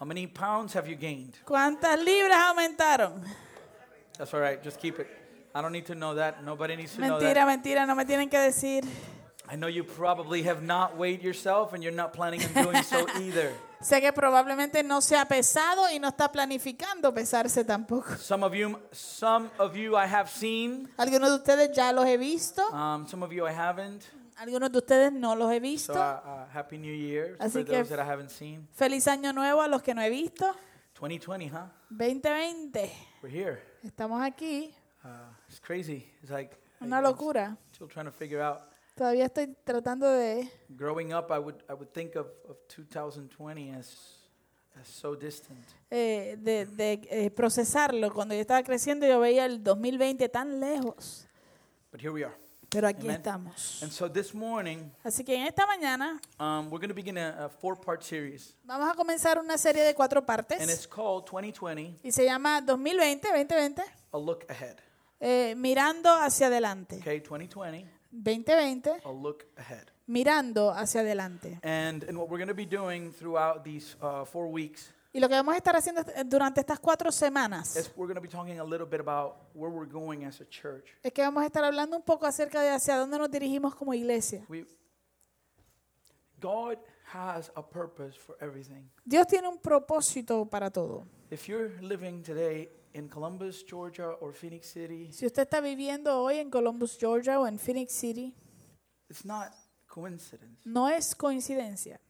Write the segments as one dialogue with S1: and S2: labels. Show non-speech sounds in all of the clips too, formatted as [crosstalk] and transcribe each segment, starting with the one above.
S1: How many pounds have you gained?
S2: ¿Cuántas libras aumentaron?
S1: That's all right. Just keep it. I don't need to know that. Nobody needs to know
S2: Mentira,
S1: that.
S2: mentira, no me tienen que decir.
S1: I know you probably have not weighed yourself and you're not planning on doing so [laughs] either.
S2: Sé que probablemente no se ha pesado y no está planificando pesarse tampoco.
S1: Some of you, some of you I have seen.
S2: Algunos de ustedes ya los he visto,
S1: Um, some of you I haven't.
S2: Algunos de ustedes no los he
S1: So
S2: visto.
S1: uh, uh, happy New Year
S2: Así
S1: for
S2: que-
S1: those that I haven't seen.
S2: Feliz año nuevo a los que no he visto.
S1: 2020, huh?
S2: 2020.
S1: We're here.
S2: Estamos aquí.
S1: Uh, it's crazy. It's like
S2: Una locura.
S1: still trying to figure out.
S2: Todavía estoy tratando de...
S1: Growing up, I would I would think of, of 2020 as as so distant.
S2: eh, de, de, eh, procesarlo. Cuando yo estaba creciendo yo veía el 2020 tan lejos,
S1: But here we are.
S2: Pero aquí
S1: Amen.
S2: estamos.
S1: And so this morning,
S2: Así que en esta mañana
S1: um, we're going to begin a, a four-part series,
S2: vamos a comenzar una serie de cuatro
S1: and
S2: partes
S1: it's called 2020:
S2: y se llama 2020, 2020,
S1: A Look Ahead.
S2: eh, mirando hacia adelante.
S1: Okay, 2020,
S2: 2020,
S1: a look ahead.
S2: mirando hacia adelante.
S1: And and what we're going to be doing throughout these uh, four weeks
S2: Y lo que vamos a estar haciendo durante estas cuatro semanas
S1: is we're going to be talking a little bit about where we're going as a church.
S2: es que vamos a estar hablando un poco acerca de hacia dónde nos dirigimos como iglesia.
S1: We, God has a purpose for everything.
S2: Dios tiene un propósito para todo.
S1: If you're living today in Columbus, Georgia, or Phoenix City,
S2: Si usted está viviendo hoy en Columbus, Georgia o en Phoenix City,
S1: it's not coincidence.
S2: no es coincidencia.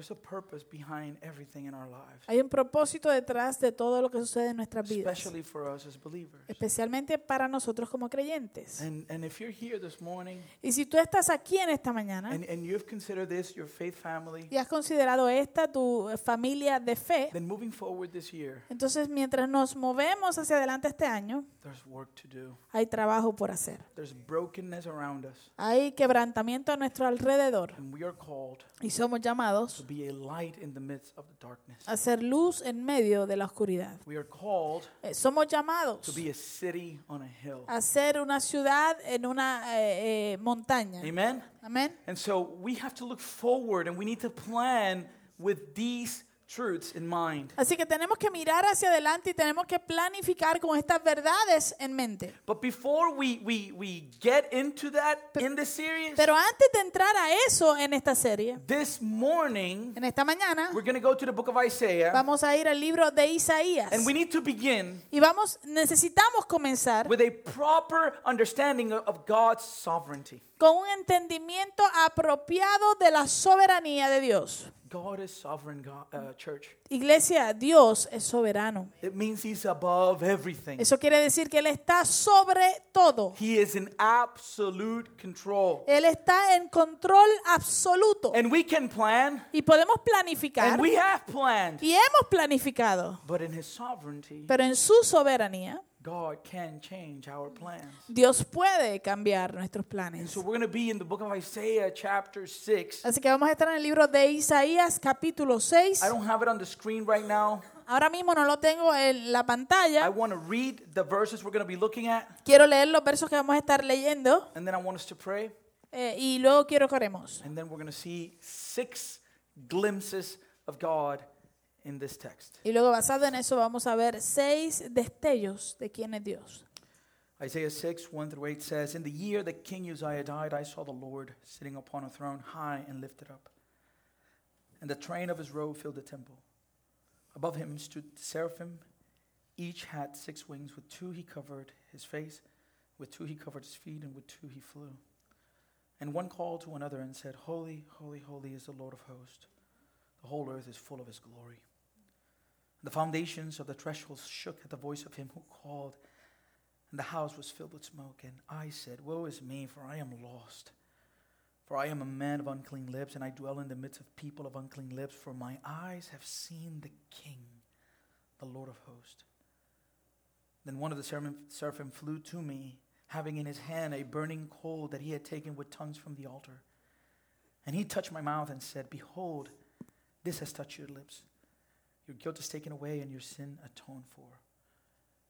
S1: There- There's a purpose behind everything in our lives,
S2: Hay un propósito detrás de todo lo que sucede en nuestras vidas,
S1: especially for us as believers.
S2: especialmente para nosotros como creyentes.
S1: And, and if you're here this morning
S2: Y si tú estás aquí en esta mañana
S1: and, and you've considered this your faith family,
S2: y has considerado esta tu familia de fe,
S1: then moving forward this year,
S2: entonces mientras nos movemos hacia adelante este año,
S1: there's work to do.
S2: hay trabajo por hacer.
S1: There's brokenness around us,
S2: Hay quebrantamiento a nuestro alrededor
S1: and we are called
S2: y somos llamados
S1: be a light in the midst of the darkness.
S2: a ser luz en medio de la oscuridad.
S1: We are called
S2: Eh, Somos
S1: to
S2: llamados
S1: be a city on a hill.
S2: a ser una ciudad en una eh, eh, montaña.
S1: Amen?
S2: Amén.
S1: And so we have to look forward and we need to plan with these truths in mind.
S2: Así que tenemos que mirar hacia adelante y tenemos que planificar con estas verdades en mente.
S1: But before we, we, we get into that in this series,
S2: Pero antes de entrar a eso en esta serie,
S1: this morning
S2: en esta mañana,
S1: we're going to go to the book of Isaiah
S2: vamos a ir al libro de Isaías.
S1: and we need to begin
S2: Y vamos, necesitamos comenzar
S1: with a proper understanding of God's sovereignty.
S2: Con un entendimiento apropiado de la soberanía de Dios.
S1: God is sovereign, God, uh, church.
S2: Iglesia, Dios es soberano.
S1: It means He's above everything.
S2: Eso quiere decir que Él está sobre todo.
S1: He is in absolute control.
S2: Él está en control absoluto.
S1: And we can plan,
S2: Y podemos planificar.
S1: and we have planned.
S2: Y hemos planificado.
S1: But in His sovereignty,
S2: Pero en su soberanía,
S1: God can change our plans.
S2: Dios puede cambiar nuestros
S1: And
S2: planes.
S1: so we're going to be in the book of Isaiah, chapter 6.
S2: Así que vamos a estar en el libro de Isaías, capítulo 6.
S1: I don't have it on the screen right now.
S2: Ahora mismo no lo tengo en la
S1: I
S2: pantalla.
S1: want to read the verses we're going to be looking at,
S2: Quiero leer los versos que vamos a estar leyendo
S1: and then I want us to pray.
S2: eh, y luego quiero que oremos.
S1: And then we're going to see six glimpses of God in this text.
S2: Y luego basado en eso vamos a ver seis destellos de quién es Dios.
S1: Isaiah 6, 1 through 8 says, In the year that King Uzziah died, I saw the Lord sitting upon a throne high and lifted up. And the train of his robe filled the temple. Above him stood seraphim. Each had six wings. With two he covered his face, with two he covered his feet, and with two he flew. And one called to another and said, Holy, holy, holy is the Lord of hosts. The whole earth is full of his glory. The foundations of the thresholds shook at the voice of him who called and the house was filled with smoke. And I said, Woe is me, for I am lost. For I am a man of unclean lips, and I dwell in the midst of people of unclean lips, for my eyes have seen the King, the Lord of hosts. Then one of the seraphim, flew to me, having in his hand a burning coal that he had taken with tongues from the altar. And he touched my mouth and said, Behold, this has touched your lips. Your guilt is taken away, and your sin atoned for.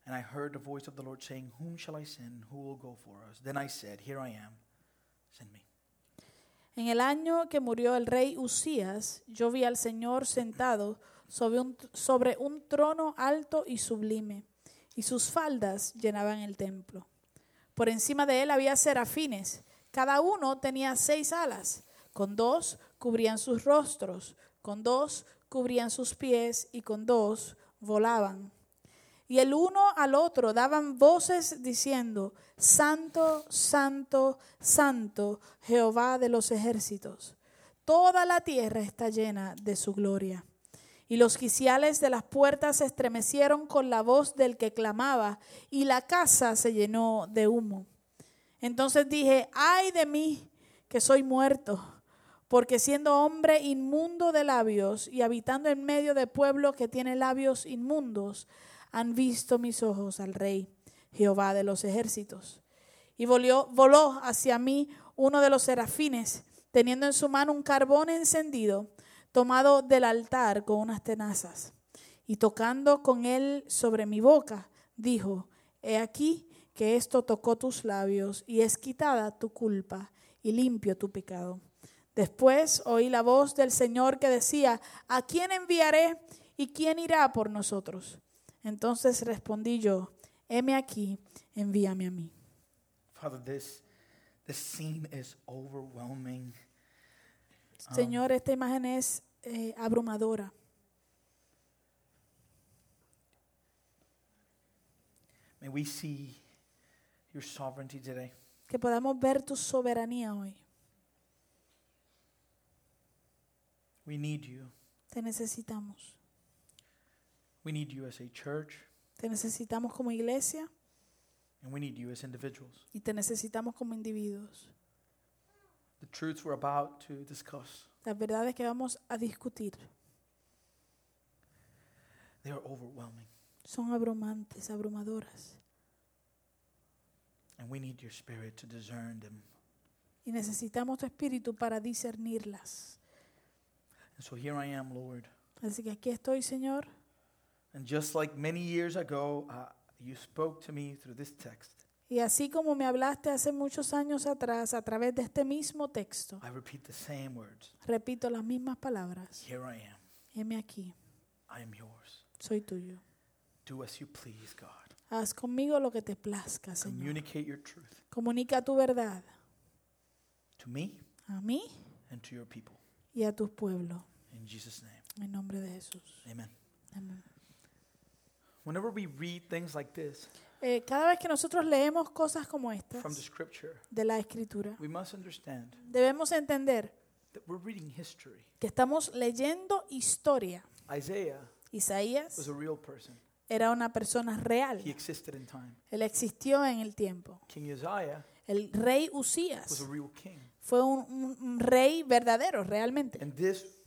S1: And I heard the voice of the Lord saying, Whom shall I send? Who will go for us? Then I said, Here I am. Send me.
S2: En el año que murió el rey Usías, yo vi al Señor sentado sobre un, sobre un trono alto y sublime, y sus faldas llenaban el templo. Por encima de él había serafines, cada uno tenía seis alas, con dos cubrían sus rostros, con dos cubrían sus pies y con dos volaban. Y el uno al otro daban voces diciendo, Santo, Santo, Santo, Jehová de los ejércitos. Toda la tierra está llena de su gloria. Y los quiciales de las puertas se estremecieron con la voz del que clamaba, y la casa se llenó de humo. Entonces dije, ay de mí, que soy muerto, porque siendo hombre inmundo de labios y habitando en medio de pueblo que tiene labios inmundos, han visto mis ojos al Rey, Jehová de los ejércitos. Y voló, hacia mí uno de los serafines, teniendo en su mano un carbón encendido, tomado del altar con unas tenazas. Y tocando con él sobre mi boca, dijo, He aquí que esto tocó tus labios y es quitada tu culpa y limpio tu pecado. Después oí la voz del Señor que decía, ¿a quién enviaré y quién irá por nosotros? Entonces respondí yo, heme aquí, envíame a mí.
S1: Father, this, this scene is overwhelming.
S2: Señor, esta imagen es eh, abrumadora.
S1: May we see your sovereignty today.
S2: Que podamos ver tu soberanía hoy.
S1: We need you.
S2: Te necesitamos.
S1: We need you as a church,
S2: Te necesitamos como iglesia
S1: and we need you as individuals.
S2: y te necesitamos como individuos.
S1: The truths we're about to discuss,
S2: Las verdades que vamos a discutir
S1: they are overwhelming.
S2: son abrumantes, abrumadoras.
S1: And we need your spirit to discern them.
S2: Y necesitamos tu espíritu para discernirlas.
S1: And so here I am, Lord.
S2: Así que aquí estoy, Señor.
S1: And just like many years ago, uh, you spoke to me through this text.
S2: Y así como me hablaste hace muchos años atrás a través de este mismo texto,
S1: I repeat the same words.
S2: repito las mismas palabras.
S1: Here I am.
S2: Heme aquí,
S1: I am yours.
S2: soy tuyo.
S1: Do as you please, God.
S2: Haz conmigo lo que te plazca, Señor.
S1: Communicate your truth
S2: Comunica tu verdad
S1: to me
S2: a mí
S1: and to your people.
S2: y a tus pueblos.
S1: In Jesus' name.
S2: En nombre de Jesús.
S1: Amen.
S2: Amén.
S1: Whenever we read things like this
S2: Eh, cada vez que nosotros leemos cosas como estas
S1: from the scripture,
S2: de la Escritura,
S1: we must understand
S2: debemos entender
S1: that we're reading history.
S2: que estamos leyendo historia.
S1: Isaiah
S2: Isaías
S1: was a real person.
S2: era una persona real.
S1: He existed in time.
S2: Él existió en el tiempo.
S1: King Uzziah
S2: El rey
S1: was
S2: Usías
S1: a real king.
S2: fue un, un- un rey verdadero, realmente.
S1: And this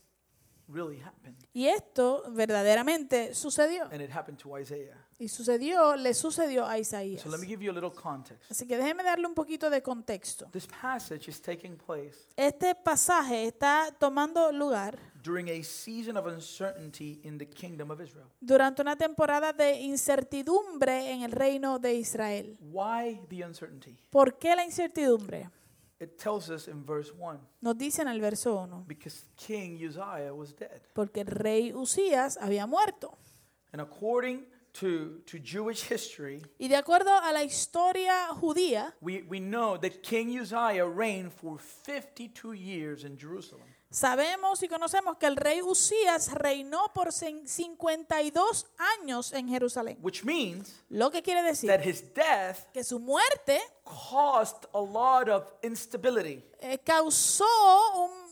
S1: really happened.
S2: Y esto verdaderamente sucedió.
S1: And it happened to Isaiah.
S2: Y sucedió, le sucedió a Isaías.
S1: So let me give you a little context.
S2: Así que déjeme darle un poquito de contexto.
S1: This passage is taking place
S2: Este pasaje está tomando lugar
S1: during a season of uncertainty in the kingdom of Israel.
S2: durante una temporada de incertidumbre en el reino de Israel.
S1: Why the uncertainty?
S2: ¿Por qué la incertidumbre?
S1: It tells us in verse 1
S2: Nos dice en el verso 1.
S1: because King Uzziah was dead.
S2: Porque el rey Usías había muerto.
S1: And according to, to Jewish history,
S2: Y de acuerdo a la historia judía,
S1: we, we know that King Uzziah reigned for 52 years in Jerusalem.
S2: Sabemos y conocemos que el rey Usías reinó por cin- 52 años en Jerusalén.
S1: Which means
S2: Lo que quiere decir
S1: that his death
S2: que su muerte
S1: caused a lot of instability,
S2: eh, causó un-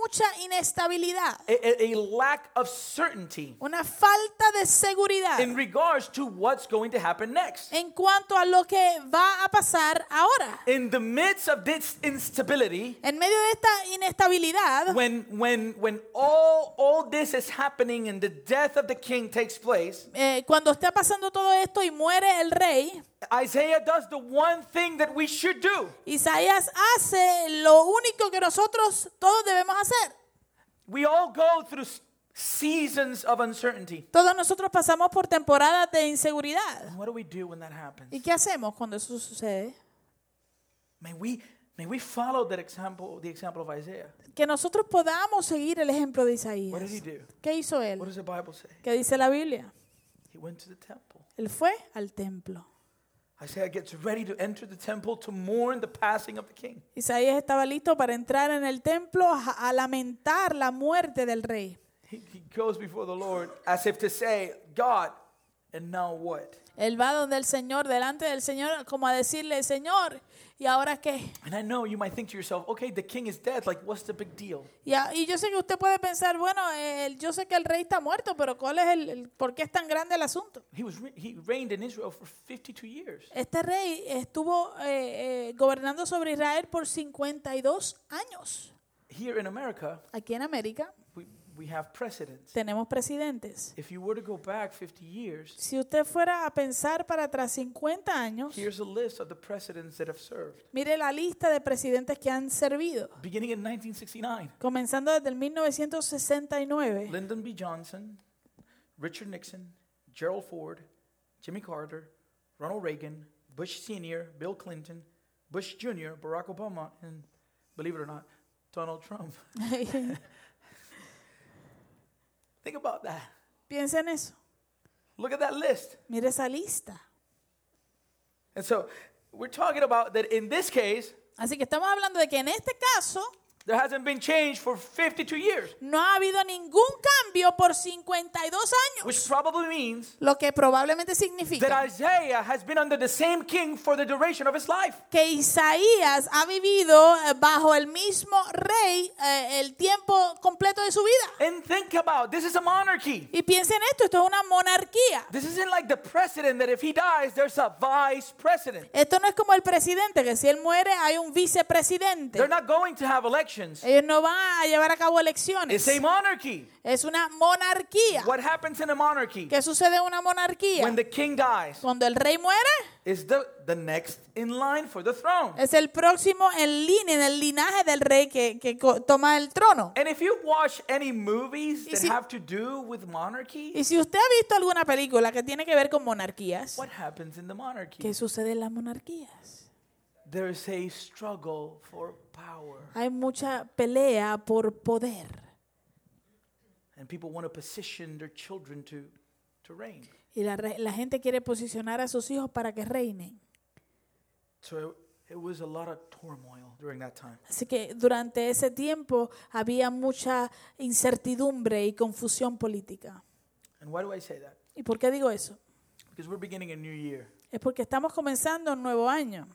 S2: mucha inestabilidad,
S1: a, a- lack of certainty
S2: una falta de seguridad
S1: in regards to what's going to happen next.
S2: en cuanto a lo que va a pasar ahora.
S1: In the midst of this instability,
S2: En medio de esta inestabilidad,
S1: when when when all all this is happening and the death of the king takes place,
S2: eh, cuando está pasando todo esto y muere el rey,
S1: Isaiah does the one thing that we should do.
S2: Isaías hace lo único que nosotros todos debemos hacer.
S1: We all go through seasons of uncertainty.
S2: Todos nosotros pasamos por temporadas de inseguridad.
S1: And what do we do when that happens?
S2: ¿Y qué hacemos cuando eso sucede?
S1: May we May we follow that example, the example of Isaiah.
S2: Que nosotros podamos seguir el ejemplo de
S1: What did he
S2: Isaías.
S1: do?
S2: ¿Qué hizo
S1: What
S2: él?
S1: does the Bible say?
S2: ¿Qué dice la Biblia?
S1: He went to the temple.
S2: Él fue al templo.
S1: Isaiah gets ready to enter the temple to mourn the passing of the king.
S2: Isaías estaba listo para entrar en el templo a, a lamentar la muerte del rey.
S1: He, he goes before the Lord as if to say, God, and now what?
S2: Él va donde el Señor, delante del Señor, como a decirle, Señor, ¿y ahora qué?
S1: And I know you might think to yourself, okay, the king is dead. Like, what's the big deal?
S2: Y, a- y yo sé que usted puede pensar, bueno, yo sé que el rey está muerto, pero ¿cuál es el, el- por qué es tan grande el asunto?
S1: He was re- he reigned in Israel for 52 years.
S2: Este rey estuvo eh, eh, gobernando sobre Israel por 52 años.
S1: Here in America,
S2: Aquí en América
S1: we, have precedents.
S2: tenemos presidentes.
S1: If you were to go back 50 years,
S2: Si usted fuera a pensar para atrás 50 años,
S1: here's a list of the presidents that have served.
S2: mire la lista de presidentes que han servido.
S1: Beginning in 1969,
S2: Comenzando desde el 1969,
S1: Lyndon B. Johnson, Richard Nixon, Gerald Ford, Jimmy Carter, Ronald Reagan, Bush Sr., Bill Clinton, Bush Jr., Barack Obama, and believe it or not, Donald Trump. [laughs] [laughs] Think about that.
S2: piensa en eso.
S1: Look at that list.
S2: Mire esa lista.
S1: And so we're talking about that in this case,
S2: Así que estamos hablando de que en este caso
S1: there hasn't been change for 52 years,
S2: no ha habido ningún cambio por 52
S1: which
S2: años,
S1: probably means
S2: lo que probablemente
S1: that
S2: significa
S1: Isaiah has been under the same king for the duration of his life.
S2: que Isaías ha vivido eh, bajo el mismo rey eh, el tiempo completo de su vida.
S1: And think about this is a monarchy.
S2: Y piensen esto, esto es una monarquía.
S1: This isn't like the president that if he dies, there's a vice president.
S2: Esto no es como el presidente, que si él muere hay un vicepresidente.
S1: They're not going to have elections.
S2: Ellos no van a llevar a cabo elecciones.
S1: It's a monarchy.
S2: Es una monarquía.
S1: What happens in a monarchy
S2: ¿Qué sucede en una monarquía?
S1: when the king dies
S2: Cuando el rey muere,
S1: is the, the next in line for the throne.
S2: es el próximo en línea, en el linaje del rey que, que toma el trono.
S1: And if you watch any movies
S2: Y
S1: that
S2: si-
S1: have to do with monarchy,
S2: Y si usted ha visto alguna película que tiene que ver con monarquías,
S1: what happens in the monarchy?
S2: ¿qué sucede en las monarquías?
S1: There's a struggle for power.
S2: Hay mucha pelea por poder.
S1: And people want to position their children to, to reign.
S2: Y la, la gente quiere posicionar a sus hijos para que reinen.
S1: So it was a lot of turmoil during that time.
S2: Así que durante ese tiempo había mucha incertidumbre y confusión política.
S1: And why do I say that?
S2: ¿Y por qué digo eso?
S1: Because we're beginning a new year.
S2: Es porque estamos comenzando un nuevo año.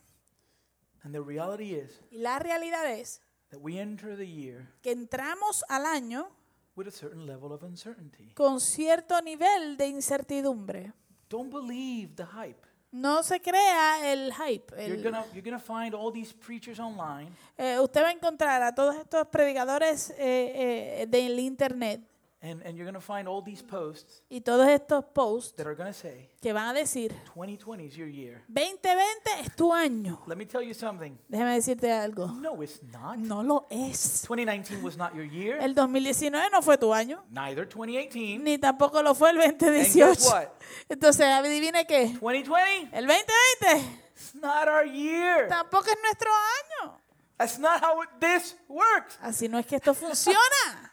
S1: And the reality is
S2: Y la realidad es
S1: that we enter the year
S2: que entramos al año
S1: with a certain level of uncertainty.
S2: con cierto nivel de incertidumbre.
S1: Don't believe the hype.
S2: No se crea el hype.
S1: You're
S2: el-
S1: gonna you're gonna find all these preachers online
S2: eh, usted va a encontrar a todos estos predicadores eh, eh, del internet
S1: and, and you're gonna find all these posts
S2: y todos estos posts
S1: that are gonna say
S2: que van a decir
S1: 2020 is your year.
S2: 2020 es tu año.
S1: Let me tell you something.
S2: Déjame decirte algo.
S1: No, it's not.
S2: No lo es.
S1: 2019 was not your year.
S2: El 2019 no fue tu año,
S1: Neither 2018.
S2: ni tampoco lo fue el
S1: And guess
S2: 2018.
S1: what?
S2: Entonces, adivine qué.
S1: 2020,
S2: El 2020
S1: it's not our year.
S2: tampoco es nuestro año.
S1: That's not how it- this works.
S2: Así no es que esto funciona.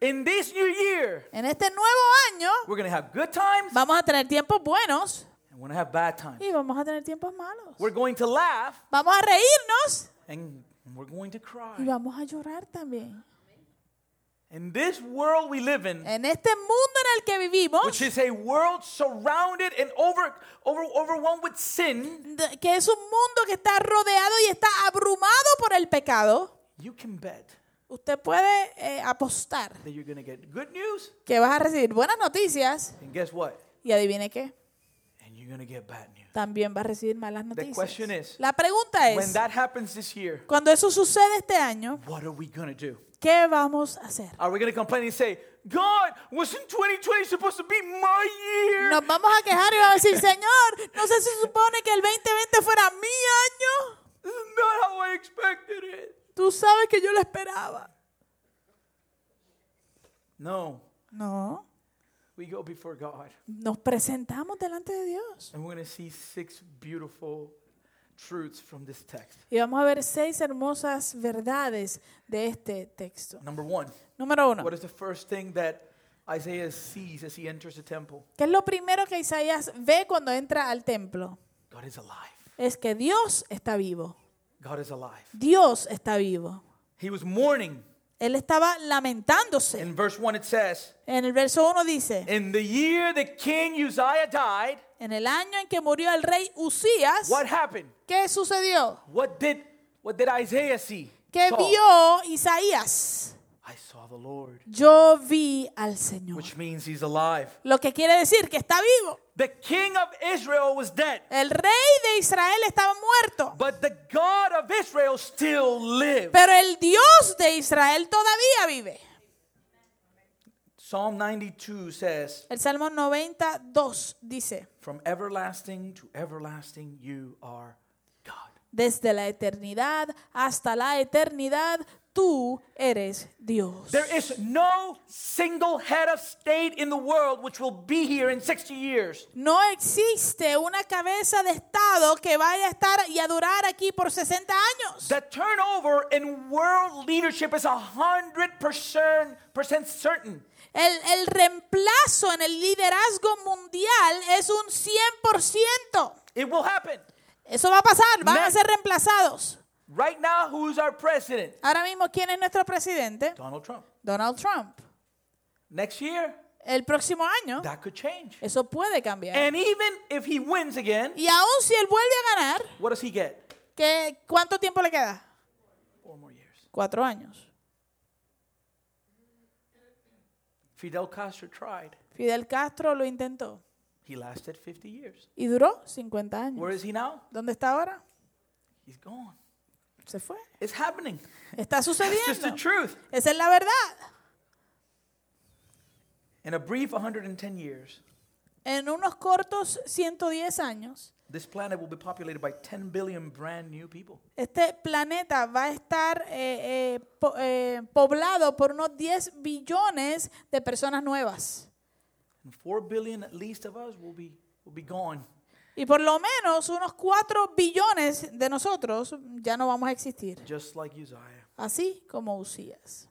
S1: In this new year,
S2: En este nuevo año
S1: we're gonna have good times
S2: vamos a tener tiempos buenos
S1: and we're gonna have bad times.
S2: y vamos a tener tiempos malos.
S1: We're going to laugh
S2: Vamos a reírnos
S1: and we're going to
S2: y
S1: cry.
S2: vamos a llorar también.
S1: In this world we live in,
S2: En este mundo en el que vivimos,
S1: which is a world surrounded and over, over, overwhelmed with sin,
S2: que es un mundo que está rodeado y está abrumado por el pecado,
S1: you can bet
S2: usted puede eh, apostar
S1: that you're to get good news.
S2: que vas a recibir buenas noticias
S1: And guess what?
S2: y adivine qué,
S1: And you're to get bad news.
S2: también vas a recibir malas
S1: question
S2: noticias.
S1: is,
S2: La pregunta
S1: When
S2: es,
S1: that happens this year,
S2: cuando eso sucede este año,
S1: what are we going to do?
S2: ¿qué vamos a hacer?
S1: Are we going to complain and say, God, wasn't 2020 supposed to be my year?
S2: Nos vamos a quejar y vamos a decir, [laughs] Señor, no sé si supone que el 2020 fuera mi año.
S1: This is not how I expected it.
S2: Tú sabes que yo lo esperaba.
S1: No,
S2: No,
S1: we go before God
S2: nos presentamos delante de Dios
S1: and we're going to see six beautiful truths from this text.
S2: Y vamos a ver seis hermosas verdades de este texto.
S1: Number one,
S2: Número uno,
S1: what is the first thing that Isaiah sees as he enters the temple?
S2: ¿qué es lo primero que Isaías ve cuando entra al templo?
S1: God is alive.
S2: Es que Dios está vivo.
S1: God is alive.
S2: Dios está vivo.
S1: He was mourning.
S2: Él estaba lamentándose.
S1: In verse 1, it says,
S2: En el verso 1 dice,
S1: In the year the king Uzziah died,
S2: en el año en que murió el rey Usías,
S1: what happened?
S2: ¿qué sucedió?
S1: What did what did Isaiah see?
S2: ¿Qué
S1: Saw.
S2: vio Isaías?
S1: I saw the Lord,
S2: Yo vi al Señor.
S1: which means he's alive.
S2: Lo que quiere decir que está vivo.
S1: The king of Israel was dead,
S2: El rey de Israel estaba muerto,
S1: but the God of Israel still lives.
S2: pero el Dios de Israel todavía vive.
S1: Psalm 92 says,
S2: El Salmo 92 dice,
S1: From everlasting to everlasting you are God.
S2: desde la eternidad hasta la eternidad, tú eres Dios.
S1: There is no single head of state in the world which will be here in 60 years.
S2: No existe una cabeza de Estado que vaya a estar y a durar aquí por 60 años.
S1: The turnover in world leadership is 100% percent certain.
S2: El, el reemplazo en el liderazgo mundial es un 100%.
S1: It will happen.
S2: Eso va a pasar, van a ser reemplazados.
S1: Right now, who's our president?
S2: Ahora mismo, ¿quién es nuestro presidente?
S1: Donald Trump.
S2: Donald Trump.
S1: Next year,
S2: El próximo año,
S1: that could change.
S2: eso puede cambiar.
S1: And even if he wins again,
S2: Y aún si él vuelve a ganar,
S1: what does he get?
S2: ¿qué, ¿cuánto tiempo le queda?
S1: Four more years.
S2: Cuatro años.
S1: Fidel Castro tried.
S2: Fidel Castro lo intentó
S1: He lasted 50 years.
S2: y duró 50 años.
S1: Where is he now?
S2: ¿Dónde está ahora?
S1: He's gone.
S2: Se fue.
S1: It's happening.
S2: Está
S1: It's just the
S2: sucediendo.
S1: truth.
S2: Esa es la verdad.
S1: In a brief 110 years,
S2: En unos cortos 110 años,
S1: this planet will be populated by 10 billion brand new people.
S2: este planeta va a estar eh, eh, po- eh, poblado por unos 10 billones de personas nuevas.
S1: And 4 billion at least of us will be, will be gone.
S2: Y por lo menos unos 4 billones de nosotros ya no vamos a existir.
S1: just like Uzziah,
S2: Así como Usías.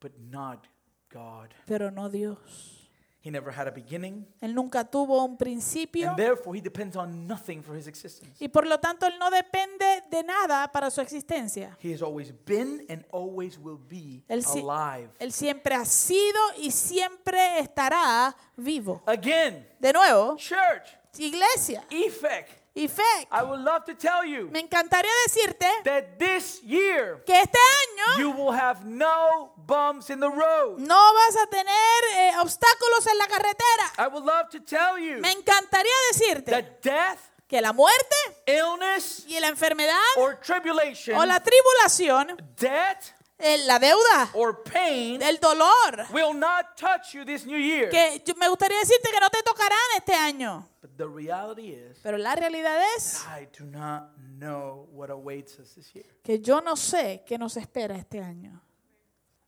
S1: but not God.
S2: Pero no Dios.
S1: He never had a beginning,
S2: Él nunca tuvo un principio.
S1: and therefore he depends on nothing for his existence.
S2: Y por lo tanto Él no depende de nada para su existencia.
S1: He has always been and always will be
S2: Él,
S1: alive.
S2: él siempre ha sido y siempre estará vivo.
S1: Again,
S2: De nuevo,
S1: church,
S2: iglesia
S1: effect.
S2: fe.
S1: I would love to tell you
S2: Me encantaría decirte
S1: that this year
S2: que este año
S1: you will have no bumps in the road.
S2: no vas a tener eh, obstáculos en la carretera.
S1: I would love to tell you
S2: Me encantaría decirte
S1: that death,
S2: que la muerte
S1: illness,
S2: y la enfermedad
S1: or tribulation,
S2: o la tribulación,
S1: debt,
S2: eh, la deuda,
S1: or pain
S2: el dolor,
S1: will not touch you this new year.
S2: que me gustaría decirte que no te tocarán este año.
S1: The reality is,
S2: Pero la realidad es
S1: I do not know what awaits us this year.
S2: que yo no sé qué nos espera este año.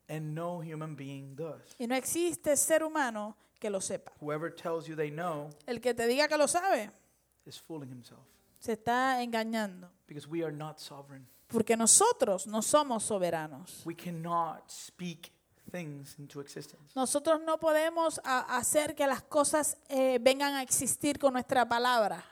S1: And no human being does.
S2: Y no existe ser humano que lo sepa.
S1: Whoever tells you they know
S2: El que te diga que lo sabe
S1: is fooling himself
S2: se está engañando.
S1: because we are not sovereign.
S2: Porque nosotros no somos soberanos.
S1: We cannot speak things into existence.
S2: Nosotros no podemos a- hacer que las cosas eh, vengan a existir con nuestra palabra.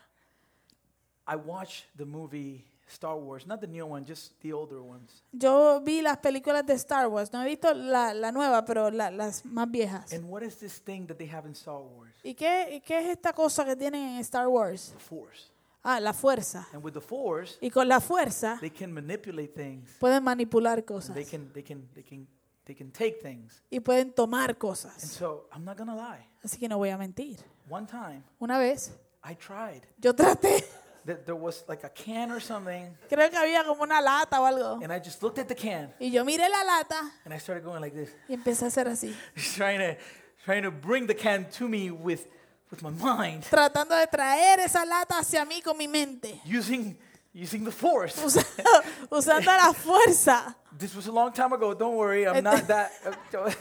S1: I watched the movie Star Wars, not the new one, just the older ones.
S2: Yo vi las películas de Star Wars. No he visto la, la nueva, pero la- las más viejas.
S1: And what is this thing that they have in Star Wars?
S2: ¿Y qué, y qué es esta cosa que tienen en Star Wars?
S1: The Force.
S2: Ah, la fuerza.
S1: And with the Force,
S2: Y con la fuerza
S1: they can manipulate things.
S2: pueden manipular cosas.
S1: They can, they can, they can, they can take things.
S2: Y pueden tomar
S1: And
S2: cosas.
S1: so I'm not gonna lie.
S2: Así que no voy a mentir.
S1: One time,
S2: Una vez
S1: I tried.
S2: yo traté,
S1: There there was like a can or something,
S2: creo que había como una lata o algo.
S1: and I just looked at the can
S2: Y yo miré la lata
S1: and I started going like this,
S2: y empecé a hacer así. [laughs]
S1: trying to, trying to bring the can to me with, with my mind,
S2: Tratando de traer esa lata hacia mí con mi mente.
S1: using, using the force.
S2: Usa- [laughs] usando la fuerza.
S1: This was a long time ago. Don't worry, I'm not that. [laughs]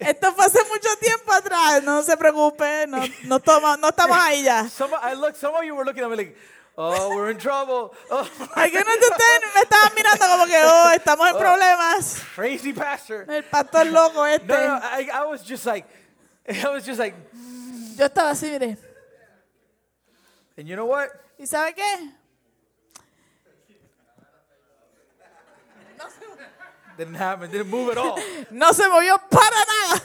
S2: Esto fue hace mucho tiempo atrás. No se preocupe. No, no, toma- no estamos ahí ya.
S1: some, I look. Some of you were looking at me like, Oh, we're in trouble. Oh,
S2: Algunos de ustedes me estaban mirando como que, oh, estamos en problemas.
S1: crazy pastor.
S2: El pastor loco este.
S1: No, no, I, I was just like, [laughs] I was just like,
S2: Yo estaba así, mire.
S1: and you know what?
S2: ¿Y sabe qué?
S1: Didn't happen. Didn't move at all. [laughs]
S2: No se movió para nada.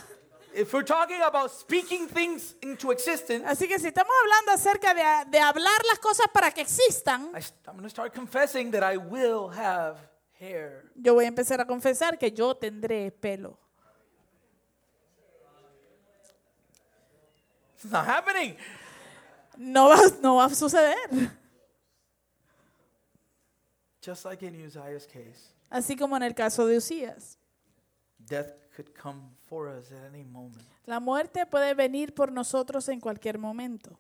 S1: if we're talking about speaking things into existence,
S2: Así que si estamos hablando acerca de, de hablar las cosas para que existan,
S1: I, am going to start confessing that I will have hair.
S2: yo voy a empezar a confesar que yo tendré pelo.
S1: It's not happening.
S2: No va, no va a suceder.
S1: Just like in Uzziah's case,
S2: Así como en el caso de Usías.
S1: death could come for us at any moment.
S2: La muerte puede venir por nosotros en cualquier momento.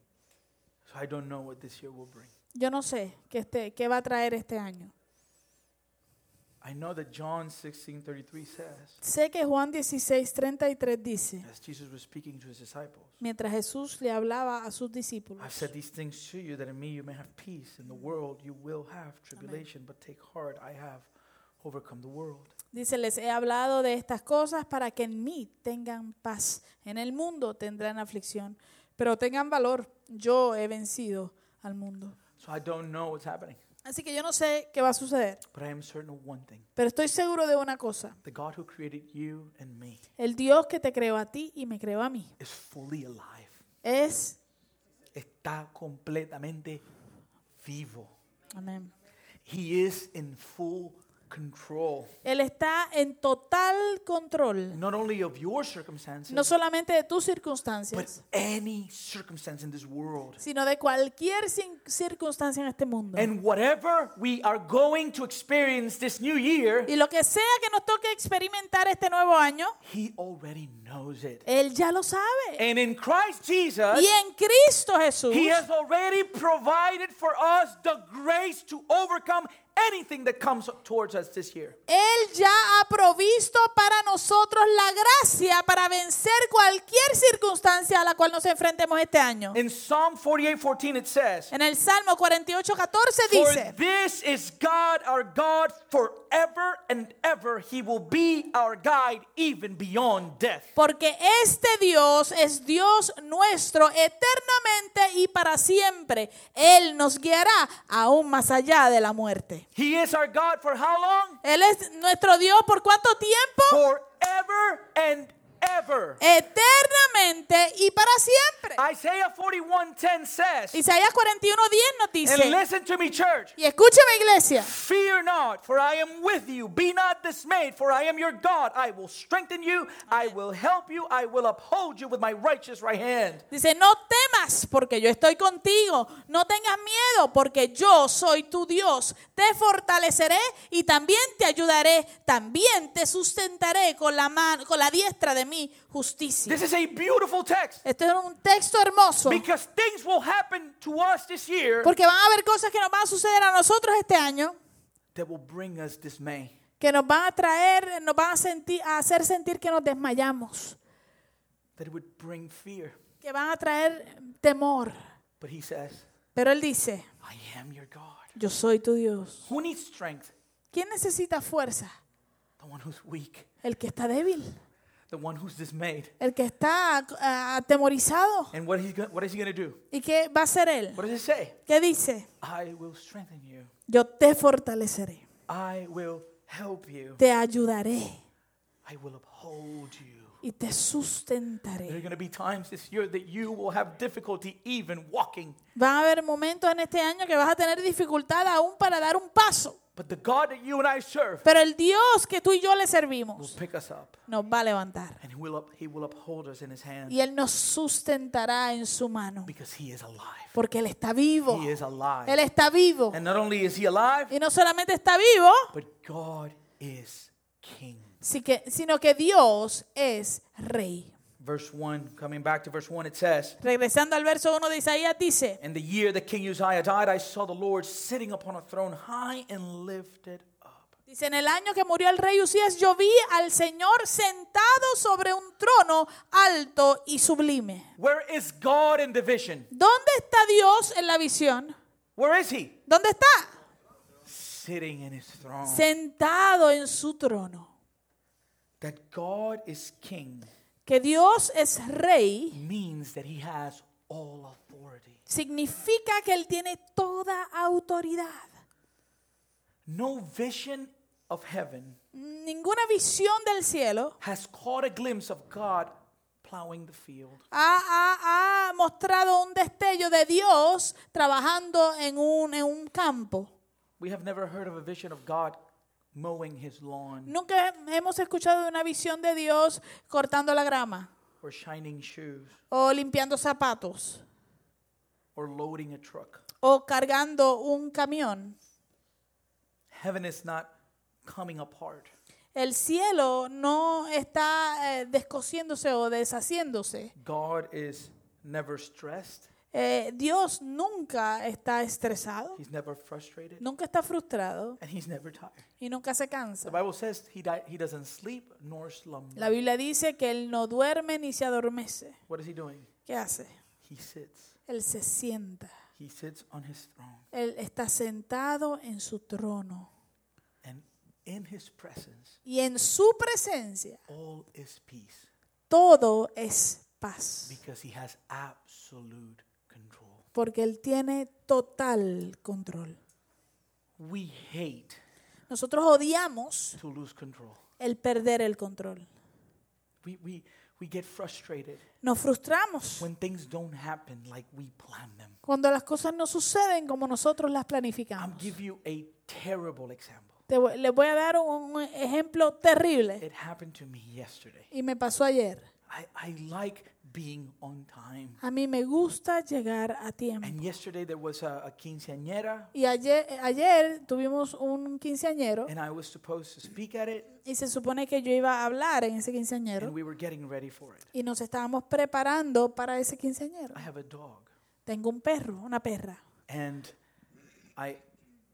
S1: So I don't know what this year will bring.
S2: Yo no sé qué, este, qué va a traer este año.
S1: I know that John 16:33 says,
S2: Sé que Juan 16:33 dice,
S1: as Jesus was speaking to his disciples,
S2: mientras Jesús le hablaba a sus discípulos,
S1: I've said these things to you that in me you may have peace. In the world you will have tribulation, but take heart, I have overcome the world.
S2: dice, les he hablado de estas cosas para que en mí tengan paz. En el mundo tendrán aflicción, pero tengan valor. Yo he vencido al mundo.
S1: So I don't know what's happening,
S2: Así que yo no sé qué va a suceder,
S1: but I am certain of one thing.
S2: pero estoy seguro de una cosa.
S1: The God who created you and me
S2: El Dios que te creó a ti y me creó a mí
S1: is fully alive.
S2: es...
S1: Está completamente vivo.
S2: Amén.
S1: He is in full control,
S2: Él está en total control,
S1: not only of your circumstances,
S2: no solamente de tus
S1: but
S2: circunstancias,
S1: any circumstance in this world.
S2: sino de cualquier circunstancia en este mundo.
S1: And whatever we are going to experience this new year,
S2: Y lo que sea que nos toque experimentar este nuevo año,
S1: He already knows it.
S2: Él ya lo sabe.
S1: And in Christ Jesus,
S2: Y en Cristo Jesús,
S1: He has already provided for us the grace to overcome anything that comes towards us this year.
S2: Él ya ha provisto para nosotros la gracia para vencer cualquier circunstancia a la cual nos enfrentemos este año.
S1: In Psalm 48:14 it says,
S2: En el Salmo 48, 14
S1: For
S2: dice,
S1: this is God our God forever and ever. He will be our guide even beyond death.
S2: Porque este Dios es Dios nuestro eternamente y para siempre. Él nos guiará aún más allá de la muerte.
S1: He is our God for how long?
S2: Él es nuestro Dios por cuánto tiempo?
S1: Forever and ever.
S2: Eternamente y para siempre.
S1: Isaiah 41:10 says,
S2: Isaías 41, 10 nos
S1: and
S2: dice,
S1: listen to me, church.
S2: y escúcheme iglesia,
S1: Fear not, for I am with you. Be not dismayed, for I am your God. I will strengthen you. I will help you. I will uphold you with my righteous right hand.
S2: dice, no temas porque yo estoy contigo, no tengas miedo porque yo soy tu Dios, te fortaleceré y también te ayudaré, también te sustentaré con la mano, con la diestra de mi justicia.
S1: This is a beautiful text
S2: Este es un texto hermoso
S1: because things will happen to us this year
S2: porque van a haber cosas que nos van a suceder a nosotros este año
S1: that will bring us dismay.
S2: que nos van a traer, nos van a, sentir, a hacer sentir que nos desmayamos,
S1: That it would bring fear.
S2: que van a traer temor.
S1: But he says,
S2: Pero él dice,
S1: I am your God.
S2: yo soy tu Dios.
S1: Who needs strength?
S2: ¿Quién necesita fuerza?
S1: The one who's weak,
S2: El que está débil,
S1: the one who's dismayed.
S2: el que está ah, atemorizado.
S1: And what, he, what is he going to do?
S2: ¿Y qué va a hacer él?
S1: What does it say?
S2: ¿Qué dice?
S1: I will strengthen you.
S2: Yo te fortaleceré,
S1: I will help you.
S2: te ayudaré
S1: I will uphold you.
S2: y te
S1: There are
S2: sustentaré.
S1: going to be times this year that you will have difficulty even walking.
S2: Van a haber momentos en este año que vas a tener dificultad aún para dar un paso.
S1: But the God that you and I serve
S2: Pero el Dios que tú y yo le
S1: will
S2: servimos
S1: pick us up
S2: nos va a levantar.
S1: and he will, up, he will uphold us in his hand
S2: Y Él nos sustentará en su mano.
S1: because he is alive.
S2: Porque Él está vivo.
S1: He is alive.
S2: Él está vivo.
S1: And not only is he alive,
S2: Y no solamente está vivo,
S1: but God is king.
S2: que- sino que Dios es rey.
S1: Verse 1, coming back to verse 1, it says,
S2: Regresando al verso 1 de Isaías dice,
S1: In the year that King Uzziah died, I saw the Lord sitting upon a throne high and lifted up.
S2: dice, en el año que murió el rey Usías, yo vi al Señor sentado sobre un trono alto y sublime.
S1: Where is God in the vision?
S2: ¿Dónde está Dios en la visión?
S1: Where is he?
S2: ¿Dónde está?
S1: Sitting in his throne.
S2: Sentado en su trono.
S1: That God is king
S2: Que Dios es rey
S1: means that he has all authority.
S2: significa que Él tiene toda autoridad.
S1: No vision of heaven
S2: Ninguna visión del cielo
S1: has caught a glimpse of God plowing the field.
S2: ha, ha- ha mostrado un destello de Dios trabajando en un, en un campo.
S1: We have never heard of a vision of God mowing his lawn
S2: Nunca hemos escuchado de una visión de Dios cortando la grama
S1: or shining shoes
S2: o limpiando zapatos
S1: or loading a truck.
S2: o cargando un camión.
S1: Heaven is not coming apart.
S2: El cielo no está eh, descosiéndose o deshaciéndose.
S1: God is never stressed.
S2: Eh, Dios nunca está estresado,
S1: He's never frustrated.
S2: nunca está frustrado
S1: And he's never tired.
S2: y nunca se
S1: The
S2: cansa.
S1: Bible says he, di- he doesn't sleep nor slumber.
S2: La Biblia dice que Él no duerme ni se adormece.
S1: What is he doing?
S2: ¿Qué hace?
S1: He sits.
S2: Él se sienta.
S1: He sits on his throne.
S2: Él está sentado en su trono.
S1: And in his presence,
S2: Y en su presencia
S1: all is peace
S2: todo es paz.
S1: because he has absolute.
S2: Porque Él tiene total control.
S1: We hate
S2: Nosotros odiamos
S1: to lose control.
S2: el perder el control.
S1: We, we, we get frustrated
S2: Nos frustramos
S1: when things don't happen like we plan them.
S2: cuando las cosas no suceden como nosotros las
S1: I'll
S2: planificamos.
S1: give you a terrible example.
S2: Te voy- les voy a dar un ejemplo terrible
S1: It happened to me yesterday.
S2: y me pasó ayer.
S1: I, I like being on time.
S2: A mí me gusta llegar a tiempo.
S1: And yesterday there was a, a quinceañera,
S2: Y ayer, ayer tuvimos un quinceañero
S1: and I was supposed to speak at it,
S2: y se supone que yo iba a hablar en ese
S1: and
S2: quinceañero
S1: we were getting ready for it.
S2: y nos estábamos preparando para ese quinceañero.
S1: I have a dog,
S2: Tengo un perro, una perra.
S1: and I,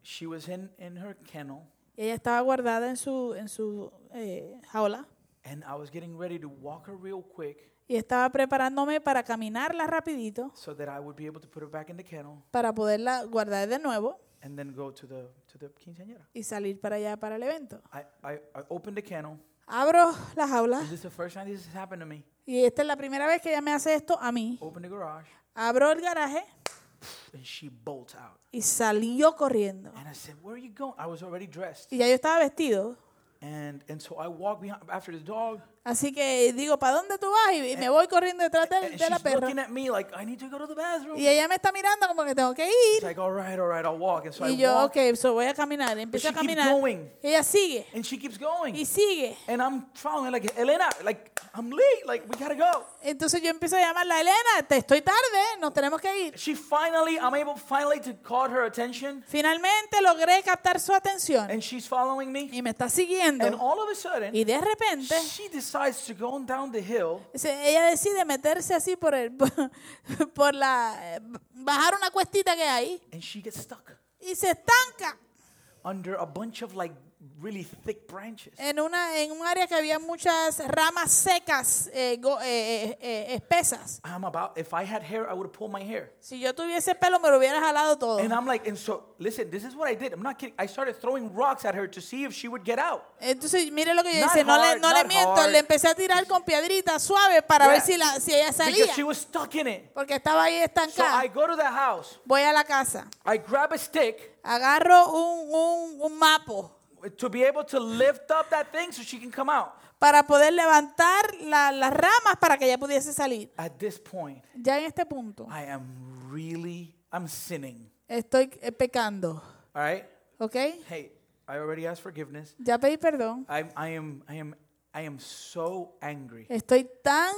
S1: she was in, in her kennel,
S2: Y ella estaba guardada en su, en su eh, jaula
S1: and I was getting ready to walk her real quick
S2: y estaba preparándome para caminarla rapidito
S1: so that I would be able to put her back in the kennel
S2: para poderla guardar de nuevo
S1: and then go to the to the quinceañera.
S2: y salir para allá para el evento.
S1: I, I, I opened the kennel.
S2: Abro la jaula
S1: This is the first time this has happened to me.
S2: y esta es la primera vez que ella me hace esto a mí.
S1: Open the garage,
S2: Abro el garaje
S1: and she bolts out.
S2: y salió corriendo.
S1: And I said, "Where are you going?" I was already dressed,
S2: Y ya yo estaba vestido.
S1: And and so I walk behind after the dog,
S2: Así que digo, ¿para dónde tú vas? Y me voy corriendo detrás de,
S1: and
S2: de la perra.
S1: looking at me like I need to go to the bathroom.
S2: Y ella me está mirando como que tengo que ir.
S1: like, all right, all right, I'll walk. And so I
S2: Y yo,
S1: walk,
S2: ok, so voy a caminar. Empiezo a
S1: she keeps
S2: caminar. ella sigue.
S1: and she keeps going.
S2: Y sigue.
S1: And I'm following like Elena, like I'm late, like we gotta go.
S2: Entonces yo empiezo a llamarla, Elena, te estoy tarde, nos tenemos que ir.
S1: She finally, I'm able finally to call her attention,
S2: Finalmente logré captar su atención.
S1: and she's following me.
S2: Y me está
S1: And
S2: siguiendo.
S1: all of a sudden,
S2: Y de repente,
S1: she decides to go down the hill
S2: ella decide meterse así por el, [laughs] por la, bajar una cuestita que hay
S1: and she gets stuck
S2: y se estanca
S1: under a bunch of like really thick branches.
S2: en una en un área que había muchas ramas secas eh, go- eh, eh, espesas.
S1: I'm about, if I had hair, I would pulled my hair.
S2: Si yo tuviese pelo me lo hubiera jalado todo.
S1: And I'm like, and so, listen, this is what I did. I'm not kidding. I started throwing rocks at her to see if she would get out.
S2: Entonces, mire lo que yo
S1: Not
S2: hice, no le,
S1: hard,
S2: no le
S1: not
S2: miento,
S1: hard.
S2: le empecé a tirar con piedritas suaves para
S1: Yeah.
S2: ver si, la, si ella salía,
S1: Because she was stuck in it.
S2: porque estaba ahí
S1: So
S2: estancada.
S1: I go to the house,
S2: Voy a la casa,
S1: I grab a stick
S2: agarro un, un, un mapo
S1: to be able to lift up that thing so she can come out.
S2: para poder levantar la- las ramas para que ella pudiese salir.
S1: At this point,
S2: Ya en este punto,
S1: I am really, I'm sinning.
S2: estoy eh, pecando,
S1: All right?
S2: ¿ok?
S1: Hey, I already asked forgiveness.
S2: Ya pedí perdón.
S1: I, I am, I am, I am so angry
S2: Estoy tan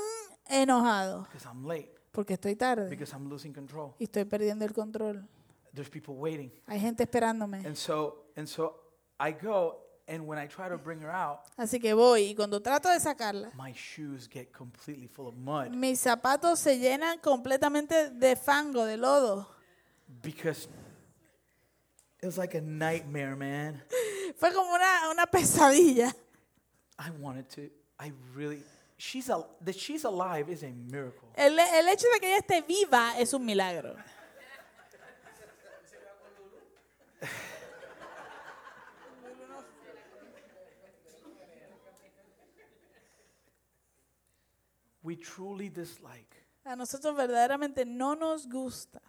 S2: enojado
S1: because I'm late,
S2: porque estoy tarde
S1: because I'm losing control.
S2: y estoy perdiendo el control.
S1: There's people waiting.
S2: Hay gente esperándome.
S1: And so, and so I go, and when I try to bring her out,
S2: Así que voy y cuando trato de sacarla,
S1: my shoes get completely full of mud
S2: mis zapatos se llenan completamente de fango, de lodo.
S1: because it was like a nightmare, man. [laughs]
S2: Fue como una, una pesadilla.
S1: I wanted to, I really, she's a, that she's alive is a miracle.
S2: El, el hecho de que ella esté viva es un milagro.
S1: We truly dislike
S2: A nosotros verdaderamente no nos gusta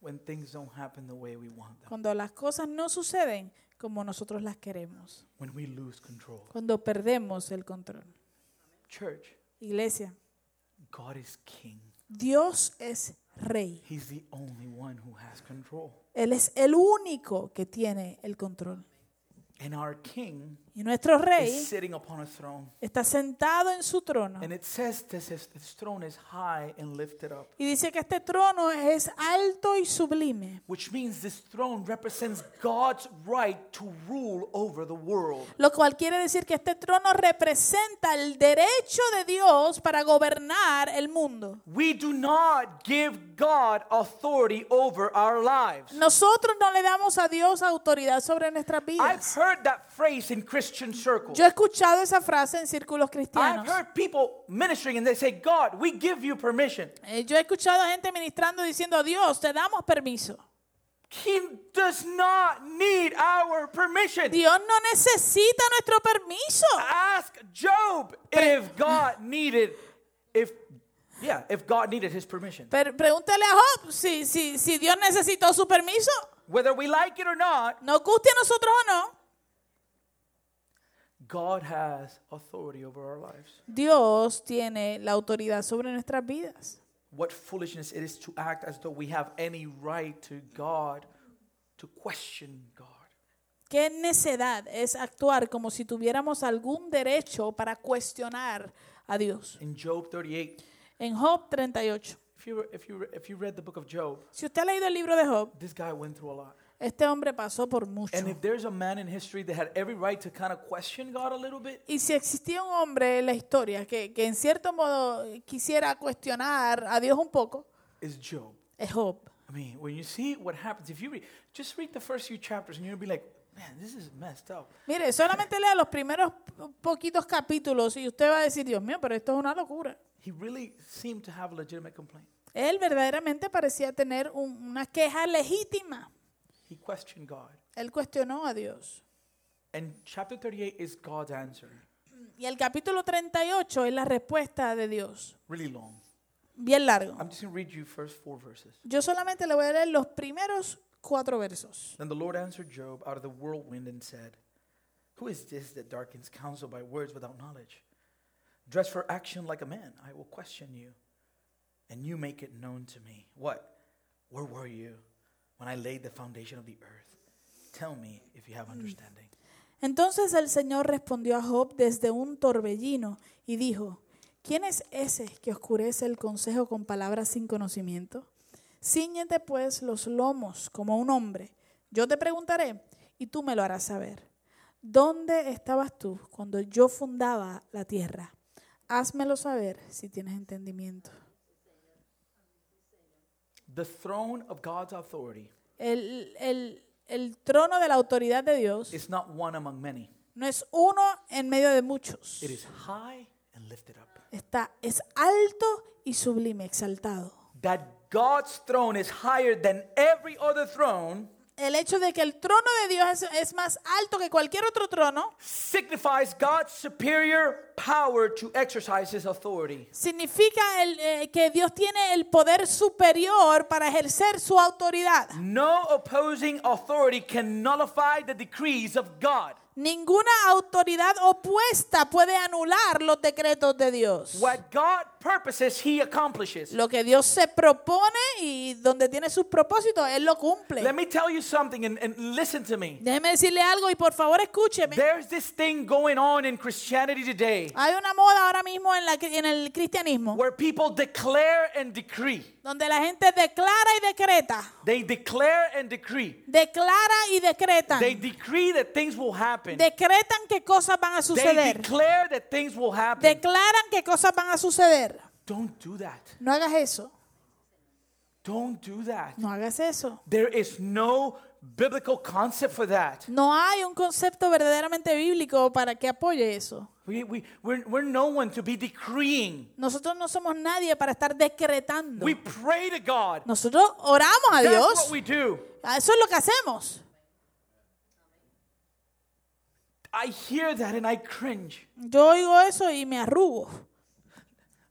S1: when things don't happen the way we want them,
S2: cuando las cosas no suceden como nosotros las queremos,
S1: when we lose control.
S2: cuando perdemos el control.
S1: Church,
S2: Iglesia,
S1: God is king.
S2: Dios es rey.
S1: He's the only one who has control.
S2: Él es el único que tiene el control.
S1: And our king
S2: Y nuestro
S1: is
S2: rey
S1: sitting upon a throne.
S2: está sentado en su trono.
S1: And it says this is, this throne is high and lifted up,
S2: Y dice que este trono es alto y sublime.
S1: which means this throne represents God's right to rule over the world.
S2: Lo cual quiere decir que este trono representa el derecho de Dios para gobernar el mundo.
S1: We do not give God authority over our lives.
S2: Nosotros no le damos a Dios autoridad sobre nuestras
S1: I've
S2: vidas.
S1: Heard that phrase in Christian circles.
S2: Yo he escuchado esa frase en círculos
S1: I've
S2: cristianos.
S1: heard people ministering and they say, God, we give you permission.
S2: Eh, Yo he escuchado a gente ministrando diciendo, Dios, te damos permiso.
S1: He does not need our permission.
S2: Dios no necesita nuestro permiso.
S1: Ask Job if God needed, if, yeah, if God needed his permission.
S2: Pero pregúntale a Job si, si, si Dios necesitó su permiso.
S1: Whether we like it or not,
S2: Nos guste a nosotros o no,
S1: God has authority over our lives.
S2: Dios tiene la autoridad sobre nuestras vidas.
S1: What foolishness it is to act as though we have any right to God, to question God.
S2: Qué necedad es actuar como si tuviéramos algún derecho para cuestionar a Dios.
S1: In Job 38,
S2: En Job 38.
S1: if you, if you, if you read the book of Job,
S2: Si usted ha leído el libro de Job,
S1: this guy went through a lot.
S2: Este hombre pasó por mucho.
S1: And if there's a man in history that had every right to kind of question God a little bit,
S2: Y si existía un hombre en la historia que, que en cierto modo quisiera cuestionar a Dios un poco,
S1: is Job.
S2: es Job.
S1: I mean, when you see what happens, if you read, just read the first few chapters and you'll be like, man, this is messed up.
S2: Mire, solamente lea los primeros poquitos capítulos y usted va a decir, Dios mío, pero esto es una locura.
S1: He really seemed to have a legitimate complaint.
S2: Él verdaderamente parecía tener un- una queja legítima.
S1: He questioned God.
S2: Él cuestionó a Dios.
S1: And chapter 38 is God's answer.
S2: Y el capítulo 38 es la respuesta de Dios.
S1: Really long.
S2: Bien largo.
S1: I'm just going to read you first four verses.
S2: Yo solamente le voy a leer los primeros cuatro versos.
S1: Then the Lord answered Job out of the whirlwind and said, Who is this that darkens counsel by words without knowledge? Dress for action like a man. I will question you, and you make it known to me. What? Where were you when I laid the foundation of the earth? Tell me if you have understanding.
S2: Entonces el Señor respondió a Job desde un torbellino y dijo, ¿quién es ese que oscurece el consejo con palabras sin conocimiento? Cíñete pues los lomos como un hombre. Yo te preguntaré y tú me lo harás saber. ¿Dónde estabas tú cuando yo fundaba la tierra? Házmelo saber si tienes entendimiento.
S1: The throne of God's authority
S2: El, el- el trono de la autoridad de Dios
S1: is not one among many,
S2: no es uno en medio de muchos.
S1: it is high and lifted up.
S2: Está, es alto y sublime, exaltado.
S1: That God's throne is higher than every other throne
S2: El hecho de que el trono de Dios es, es más alto que cualquier otro trono
S1: signifies God's superior power to exercise his authority.
S2: significa el, eh, que Dios tiene el poder superior para ejercer su autoridad.
S1: No opposing authority can nullify the decrees of God.
S2: Ninguna autoridad opuesta puede anular los decretos de Dios.
S1: What God purposes, he accomplishes.
S2: Lo que Dios se propone y donde tiene sus propósitos, Él lo cumple.
S1: Let me tell you something and, and listen to me.
S2: Déjeme decirle algo y por favor escúcheme.
S1: There's this thing going on in Christianity today
S2: Hay una moda ahora mismo en, la, en el cristianismo
S1: where people declare and decree.
S2: donde la gente declara y decreta.
S1: They declare and decree.
S2: Declara y decretan.
S1: They decree that things will happen.
S2: Decretan que cosas van a
S1: They
S2: suceder.
S1: declare that things will happen.
S2: Declaran que cosas van a suceder.
S1: Don't do that.
S2: No hagas eso.
S1: Don't do that.
S2: No hagas eso.
S1: There is no biblical concept for that.
S2: No hay un concepto verdaderamente bíblico para que apoye eso.
S1: We, we, we're, we're no one to be decreeing.
S2: Nosotros no somos nadie para estar decretando.
S1: We pray to God.
S2: Nosotros oramos a
S1: That's
S2: Dios.
S1: what we do.
S2: Eso es lo que hacemos.
S1: I hear that and I cringe.
S2: Yo oigo eso y me arrugo.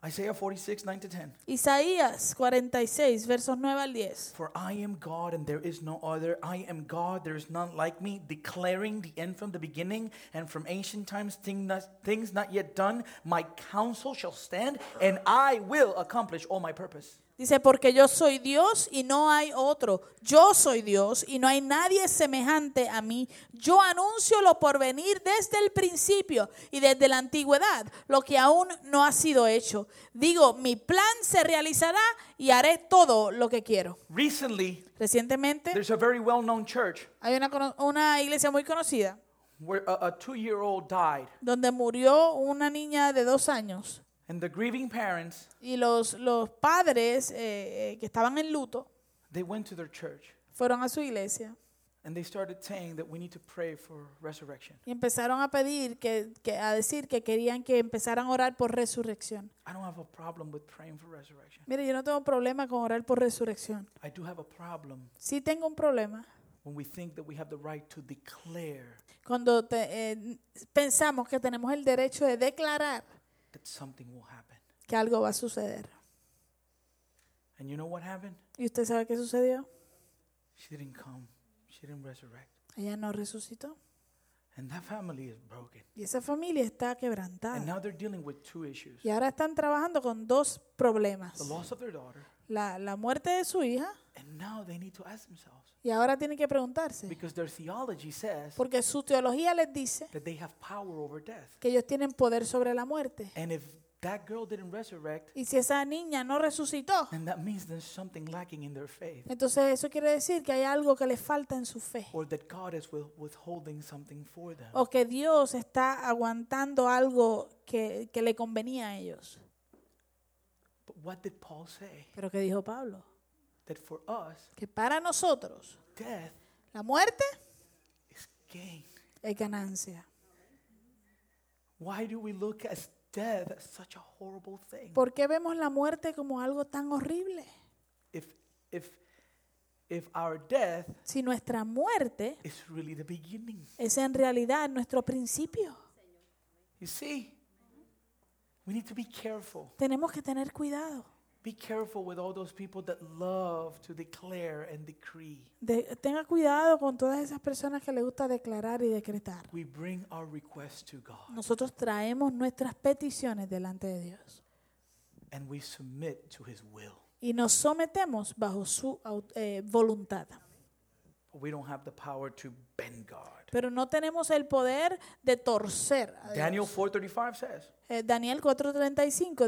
S1: Isaiah 46, 9 to 10.
S2: Isaías 46, versos 9 al 10.
S1: For I am God and there is no other. I am God, there is none like me, declaring the end from the beginning and from ancient times thing not, things not yet done. My counsel shall stand and I will accomplish all my purpose.
S2: Dice, porque yo soy Dios y no hay otro. Yo soy Dios y no hay nadie semejante a mí. Yo anuncio lo por venir desde el principio y desde la antigüedad, lo que aún no ha sido hecho. Digo, mi plan se realizará y haré todo lo que quiero.
S1: Recently,
S2: Recientemente
S1: there's a very well known church
S2: hay una, iglesia muy conocida
S1: where a, a two year old died,
S2: donde murió una niña de dos años
S1: and the grieving parents
S2: y los, los padres eh, eh, que estaban en luto
S1: they went to their church
S2: fueron a su iglesia
S1: and they started saying that we need to pray for resurrection.
S2: y empezaron a pedir, que, que- a decir que querían que empezaran a orar por resurrección.
S1: I don't have a problem with praying for resurrection.
S2: Mire, yo no tengo problema con orar por resurrección.
S1: I do have a problem
S2: Sí tengo un problema
S1: when we think that we have the right to declare
S2: cuando te- eh, pensamos que tenemos el derecho de declarar
S1: that something will happen.
S2: que algo va a suceder.
S1: And you know what happened?
S2: ¿Y usted sabe qué sucedió?
S1: She didn't come. She didn't resurrect.
S2: Ella no resucitó.
S1: And that family is broken.
S2: Y esa familia está
S1: And
S2: quebrantada.
S1: now they're dealing with two issues
S2: Y ahora están trabajando con dos problemas.
S1: the loss of their daughter,
S2: La, la muerte de su hija
S1: and now they need to ask themselves
S2: y ahora tienen que preguntarse.
S1: because their theology says
S2: Porque su teología les dice
S1: that they have power over death.
S2: que ellos tienen poder sobre la muerte.
S1: And if that girl didn't resurrect,
S2: Y si esa niña no resucitó,
S1: then that means there's something lacking in their faith
S2: entonces eso quiere decir que hay algo que les falta en su fe.
S1: or that God is with- withholding something for them.
S2: O que Dios está aguantando algo que, que le convenía a ellos.
S1: What did Paul say?
S2: Pero que dijo Pablo,
S1: That for us,
S2: que para nosotros
S1: death
S2: la muerte
S1: is gain.
S2: es ganancia.
S1: Why do we look at death as such a horrible thing?
S2: ¿Por qué vemos la muerte como algo tan horrible?
S1: If if if our death
S2: Si nuestra muerte
S1: is really the beginning.
S2: es en realidad nuestro principio.
S1: You see, we need to be careful.
S2: Tenemos que tener cuidado.
S1: Be careful with all those people that love to declare and decree.
S2: De- tenga cuidado con todas esas personas que le gusta declarar y decretar.
S1: We bring our requests to God
S2: Nosotros traemos nuestras peticiones delante de Dios
S1: and we submit to His will.
S2: y nos sometemos bajo su au- eh, voluntad.
S1: We don't have the power to bend God.
S2: Pero no tenemos el poder de torcer. a Dios.
S1: Daniel 4:35 says,
S2: Eh, Daniel 4:35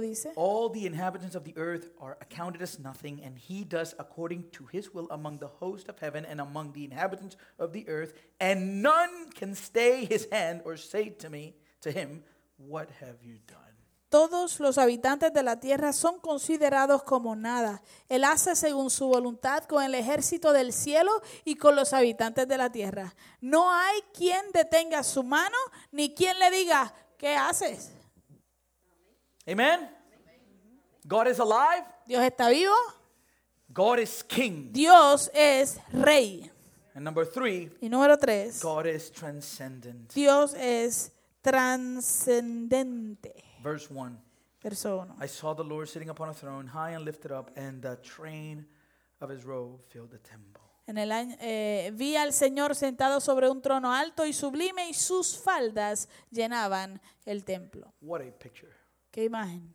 S2: dice,
S1: All the inhabitants of the earth are accounted as nothing, and he does according to his will among the host of heaven and among the inhabitants of the earth, and none can stay his hand or say to me, to him, What have you done?
S2: Todos los habitantes de la tierra son considerados como nada. Él hace según su voluntad con el ejército del cielo y con los habitantes de la tierra. No hay quien detenga su mano ni quien le diga, ¿qué haces?
S1: Amen? God is alive,
S2: Dios está vivo,
S1: God is king.
S2: Dios es rey.
S1: And number three,
S2: Y número tres,
S1: God is transcendent.
S2: Dios es trascendente.
S1: Verse 1
S2: Verso 1.
S1: I saw the Lord sitting upon a throne, high and lifted up, and the train of his robe filled the temple.
S2: En el año, eh, vi al Señor sentado sobre un trono alto y sublime y sus faldas llenaban el templo.
S1: What a picture.
S2: Qué imagen.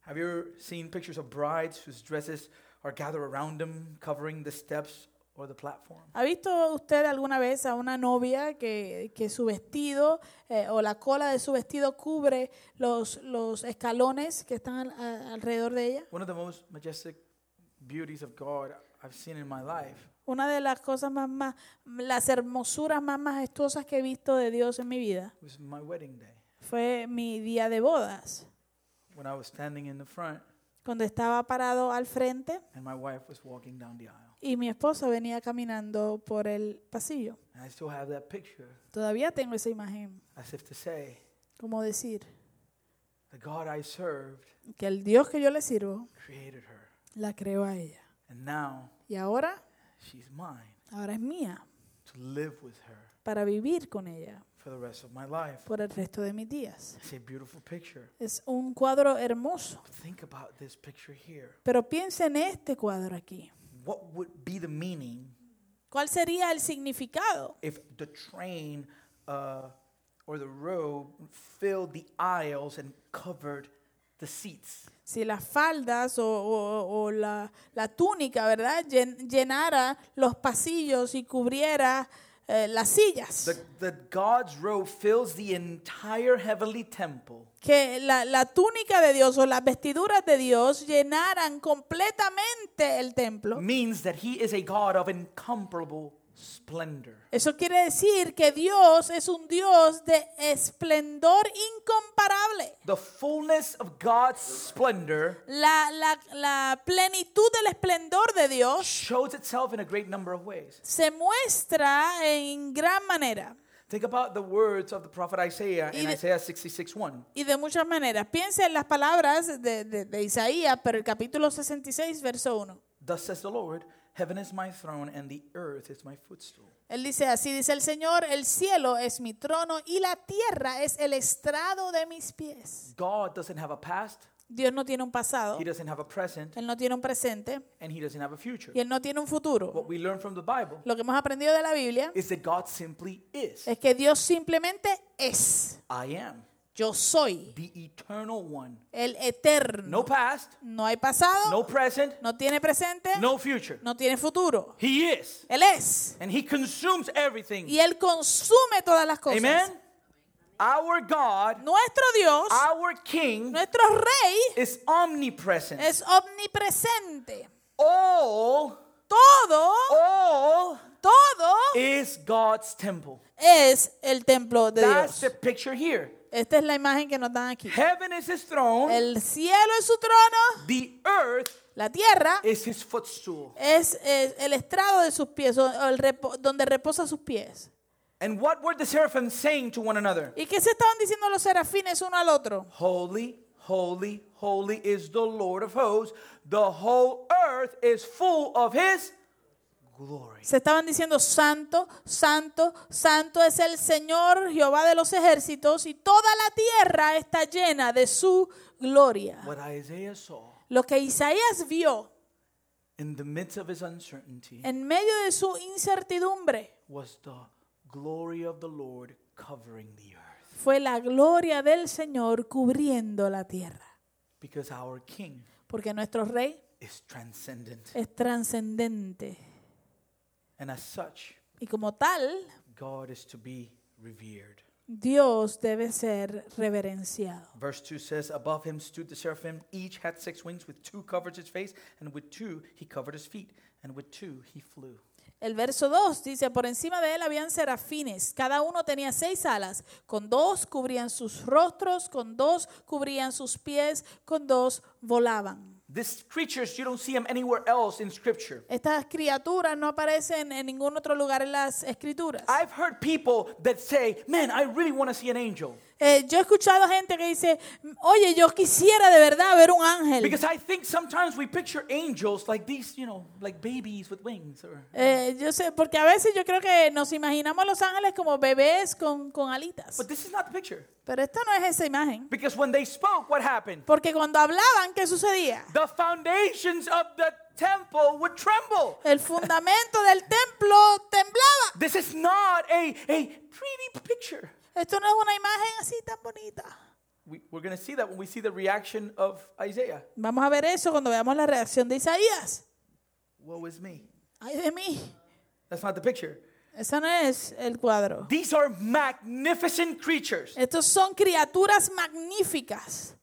S1: Have you ever seen pictures of brides whose dresses are gathered around them, covering the steps or the platform?
S2: ¿Ha visto usted alguna vez a una novia que, que su vestido eh, o la cola de su vestido cubre los, los escalones que están al- a- alrededor de ella?
S1: One of the most majestic beauties of God I've seen in my life
S2: Una de las cosas más, más, las hermosuras más majestuosas que he visto de Dios en mi vida
S1: was my wedding day
S2: fue mi día de bodas,
S1: when I was standing in the front
S2: cuando estaba parado al frente
S1: and my wife was walking down the aisle.
S2: Y mi esposa venía caminando por el pasillo.
S1: And I still have that picture
S2: Todavía tengo esa imagen,
S1: as if to say,
S2: como decir
S1: the God I served
S2: que el Dios que yo le sirvo
S1: created her.
S2: la creó a ella.
S1: And now
S2: Y ahora,
S1: she's mine
S2: ahora es mía
S1: to live with her
S2: para vivir con ella
S1: for for the rest of my life.
S2: por el resto de mis días.
S1: It's a beautiful picture.
S2: Es un cuadro hermoso.
S1: Think about this picture here.
S2: Pero piensa en este cuadro aquí.
S1: What would be the meaning
S2: ¿Cuál sería el significado?
S1: if the train uh, or the road filled the aisles and covered the seats?
S2: Si las faldas o, o- o la, la túnica, ¿verdad? Llen- llenara los pasillos y cubriera eh, las sillas.
S1: The, God's robe fills the entire heavenly temple.
S2: que la, la túnica de Dios o las vestiduras de Dios llenaran completamente el templo.
S1: Means that He is a God of incomparable splendor.
S2: Eso quiere decir que Dios es un Dios de esplendor incomparable.
S1: The fullness of God's splendor
S2: La, la- la plenitud del esplendor de Dios
S1: shows itself in a great number of ways.
S2: se muestra en gran manera
S1: Think about the words of the prophet Isaiah in
S2: de-
S1: Isaiah 66:1.
S2: y de muchas maneras. Piensa en las palabras de, de- de Isaías, pero el capítulo 66, verso 1.
S1: Thus says the Lord, Heaven is my throne and the earth is my footstool.
S2: Él dice, así dice el Señor, el cielo es mi trono y la tierra es el estrado de mis pies.
S1: God doesn't have a past,
S2: Dios no tiene un pasado,
S1: He doesn't have a present,
S2: Él no tiene un presente
S1: and He doesn't have a future.
S2: y Él no tiene un futuro.
S1: What we learn from the Bible
S2: Lo que hemos aprendido de la Biblia
S1: is that God simply is.
S2: es que Dios simplemente es.
S1: I am
S2: Yo soy
S1: the eternal one.
S2: el eterno.
S1: No past,
S2: No hay pasado,
S1: no present,
S2: no tiene presente,
S1: no future.
S2: no tiene futuro.
S1: He is.
S2: Él es.
S1: And He consumes everything.
S2: Y Él consume todas las cosas.
S1: Amen? Our God,
S2: Nuestro Dios,
S1: our King,
S2: nuestro Rey,
S1: is omnipresent.
S2: es omnipresente.
S1: All,
S2: Todo,
S1: all
S2: todo
S1: is God's temple.
S2: es el templo de
S1: That's the
S2: Dios.
S1: picture here.
S2: Esta es la imagen que nos dan aquí.
S1: Heaven is his throne.
S2: El cielo es su trono,
S1: The earth
S2: la tierra
S1: is his footstool.
S2: es, es el estrado de sus pies, o el repo- donde reposa sus pies.
S1: And what were the seraphim saying to one another?
S2: ¿Y qué se estaban diciendo los serafines uno al otro?
S1: Holy, holy, holy is the Lord of hosts. The whole earth is full of his.
S2: Se estaban diciendo, santo, santo, santo es el Señor Jehová de los ejércitos y toda la tierra está llena de su gloria.
S1: What Isaiah saw
S2: Lo que Isaías vio
S1: in the midst of his uncertainty
S2: en medio de su incertidumbre
S1: was the glory of the Lord covering the earth.
S2: fue la gloria del Señor cubriendo la tierra.
S1: Because our King
S2: Porque nuestro rey
S1: is transcendent.
S2: es trascendente
S1: And as such,
S2: y como tal,
S1: God is to be revered.
S2: Dios debe ser reverenciado.
S1: Verse 2 says, Above him stood the seraphim. Each had six wings. With two covered his face, and with two he covered his feet, and with two he flew.
S2: El verso 2 dice, por encima de él habían serafines, cada uno tenía seis alas, con dos cubrían sus rostros, con dos cubrían sus pies, con dos volaban.
S1: These creatures, you don't see them anywhere else in Scripture.
S2: Estas criaturas no aparecen en ningún otro lugar en las escrituras.
S1: I've heard people that say, Man, I really want to see an angel.
S2: Eh, yo he escuchado gente que dice, oye, yo quisiera de verdad ver un ángel.
S1: Because I think sometimes we picture angels like these, you know, like babies with wings. Or,
S2: Eh, yo sé, porque a veces yo creo que nos imaginamos los ángeles como bebés con, con alitas.
S1: but this is not the picture.
S2: Pero esta no es esa imagen.
S1: Because when they spoke, what happened?
S2: Porque cuando hablaban, ¿qué sucedía?
S1: The foundations of the temple would tremble.
S2: El fundamento del templo temblaba.
S1: This is not a, a pretty picture.
S2: Esto no es una imagen así tan bonita.
S1: We, we're going to see that when we see the reaction of Isaiah.
S2: Vamos a ver eso cuando veamos la reacción de Isaías.
S1: Woe is me.
S2: Ay de mí.
S1: That's not the picture.
S2: Ese no es el cuadro.
S1: These are magnificent creatures.
S2: Estos son criaturas magníficas.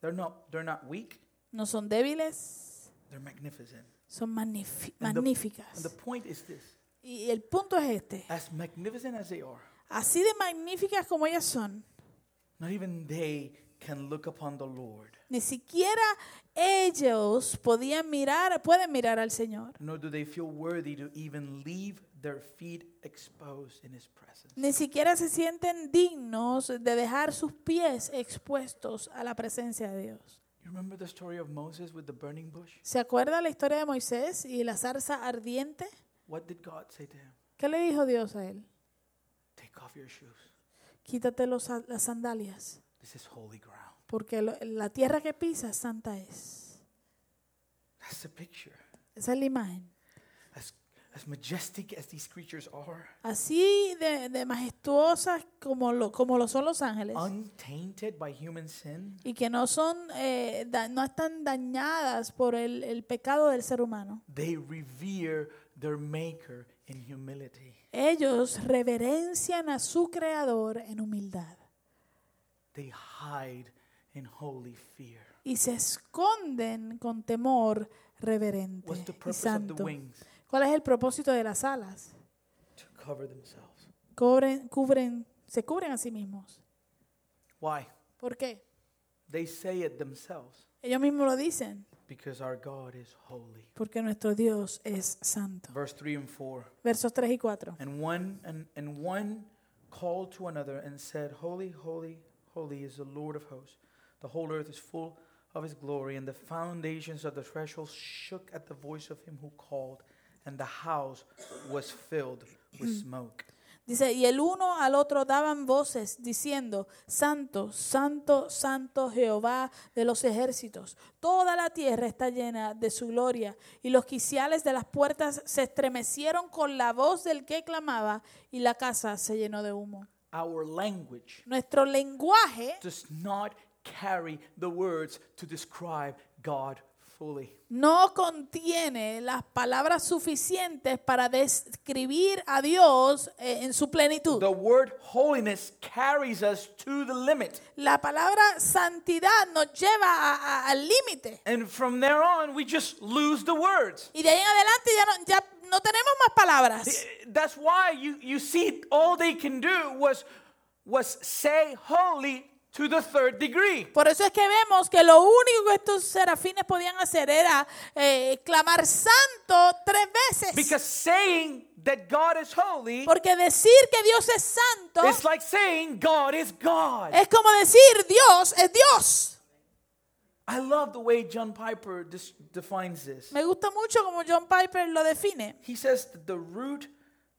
S1: They're not, they're not weak,
S2: No son débiles,
S1: they're magnificent.
S2: son magnífi-
S1: And the-
S2: magníficas.
S1: And the point is this
S2: Y el punto es este.
S1: as magnificent as they are,
S2: Así de magníficas como ellas son,
S1: not even they can look upon the Lord,
S2: ni siquiera ellos podían mirar, pueden mirar al Señor.
S1: nor do they feel worthy to even leave their feet exposed in His presence.
S2: Ni siquiera se sienten dignos de dejar sus pies expuestos a la presencia de Dios.
S1: You remember the story of Moses with the burning bush?
S2: ¿Se acuerda la historia de Moisés y la zarza ardiente?
S1: What did God say to him?
S2: ¿Qué le dijo Dios a él?
S1: Take off your shoes.
S2: Quítate los, las sandalias,
S1: This is holy ground.
S2: porque lo- la tierra que pisas santa es.
S1: That's the picture.
S2: Esa es la imagen.
S1: As, as majestic as these creatures are,
S2: Así de, de majestuosas como lo, como lo son los ángeles.
S1: untainted by human sin,
S2: y que no son eh, da- no están dañadas por el, el pecado del ser humano.
S1: they revere their maker in humility.
S2: Ellos reverencian a su creador en humildad
S1: They hide in holy fear.
S2: y se esconden con temor reverente
S1: What's the
S2: y
S1: purpose of the
S2: santo.
S1: wings?
S2: ¿Cuál es el propósito de las alas?
S1: To cover themselves.
S2: Cubren, cubren, se cubren a sí mismos.
S1: Why?
S2: ¿Por qué?
S1: They say it themselves
S2: Ellos mismos lo dicen,
S1: because our God is holy.
S2: porque nuestro Dios es santo.
S1: Verse 3 and 4.
S2: Versos 3 y 4.
S1: And one and, and one called to another and said, Holy, holy, holy is the Lord of hosts. The whole earth is full of his glory, and the foundations of the threshold shook at the voice of him who called, and the house was filled with mm. smoke.
S2: Dice, y el uno al otro daban voces diciendo, Santo, Santo, Santo Jehová de los ejércitos. Toda la tierra está llena de su gloria. Y los quiciales de las puertas se estremecieron con la voz del que clamaba y la casa se llenó de humo.
S1: Our language
S2: Nuestro lenguaje
S1: does not carry the words to describe God.
S2: No contiene las palabras suficientes para describir a Dios eh, en su plenitud.
S1: The word holiness carries us to the limit.
S2: La palabra santidad nos lleva al límite.
S1: And from there on, we just lose the words.
S2: Y de ahí en adelante ya no, ya no tenemos más palabras.
S1: That's why you, you see all they can do was, was say holy to the third degree.
S2: Por eso es que vemos que lo único que estos serafines podían hacer era eh, clamar santo tres veces.
S1: Because saying that God is holy
S2: Porque decir que Dios es santo
S1: is like saying God is God.
S2: es como decir Dios es Dios.
S1: I love the way John Piper defines this.
S2: Me gusta mucho como John Piper lo define.
S1: He says that the root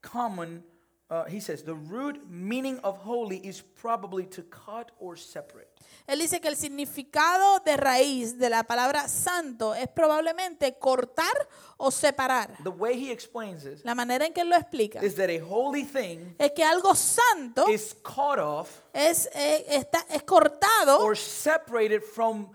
S1: common, uh, he says the root meaning of holy is probably to cut or separate.
S2: Él dice que el significado de raíz de la palabra santo es probablemente cortar o separar.
S1: The way he explains this
S2: La manera en que él lo explica
S1: is that a holy thing
S2: es que algo santo
S1: is cut off
S2: es, eh, está, es cortado
S1: or separated from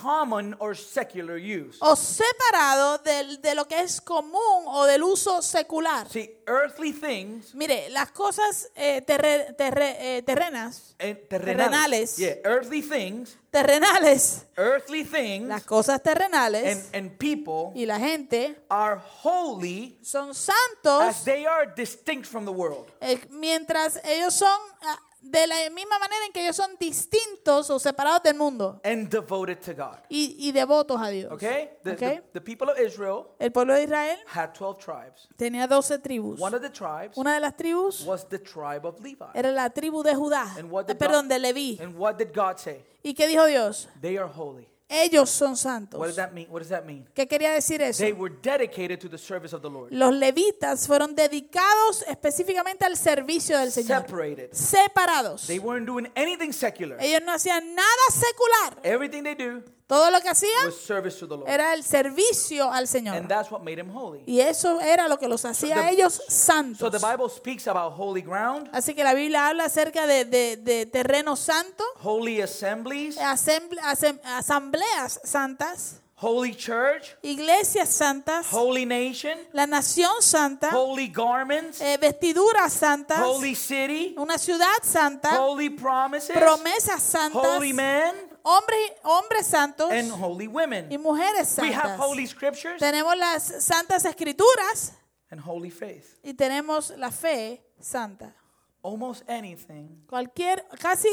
S1: common or secular use.
S2: o separado del- de, lo que es común o del uso secular.
S1: See, earthly things
S2: Mire, las cosas eh, terre- terre- eh, terrenas,
S1: and
S2: Terrenales.
S1: terrenales. Yeah, earthly things,
S2: terrenales,
S1: earthly things
S2: las cosas terrenales
S1: and, and people
S2: y la gente
S1: are holy
S2: son
S1: as
S2: santos
S1: they are distinct from the world.
S2: eh, mientras ellos son ah, de la misma manera en que ellos son distintos o separados del mundo
S1: and devoted to God.
S2: y, y devotos a Dios.
S1: Okay? The,
S2: Ok.
S1: the, the people of Israel
S2: El pueblo de Israel
S1: had 12 tribes.
S2: tenía 12 tribus.
S1: One of the tribes
S2: Una de las tribus
S1: was the tribe of Levi.
S2: era la tribu de Judá,
S1: And what did
S2: perdón,
S1: God-
S2: de Leví.
S1: And what did God say?
S2: ¿Y qué dijo Dios?
S1: They are holy.
S2: Ellos son
S1: What does
S2: santos.
S1: that mean? What does that mean?
S2: ¿Qué quería decir eso?
S1: They were dedicated to the service of the Lord.
S2: Los levitas fueron dedicados específicamente al servicio del Señor.
S1: Separated.
S2: Separados.
S1: They weren't doing anything secular.
S2: Ellos no hacían nada secular.
S1: Everything they do
S2: Todo lo que hacían
S1: was service to the Lord.
S2: era el servicio al
S1: And
S2: Señor.
S1: that's what made him holy.
S2: Y eso era lo que los hacía a ellos
S1: So
S2: santos.
S1: the Bible speaks about holy ground,
S2: Así que la Biblia habla acerca de, de- de terreno santo,
S1: holy assemblies,
S2: asemble- asem- asambleas santas,
S1: holy church,
S2: iglesias santas,
S1: holy nation,
S2: la nación santa,
S1: holy garments,
S2: eh, vestiduras santas,
S1: holy city,
S2: una ciudad santa,
S1: holy promises,
S2: promesas santas,
S1: holy men,
S2: hombres, hombres santos
S1: and holy
S2: y
S1: women.
S2: mujeres
S1: We have
S2: santas.
S1: holy scriptures
S2: Tenemos las santas escrituras
S1: and holy faith.
S2: y tenemos la fe santa.
S1: Almost anything
S2: Cualquier, casi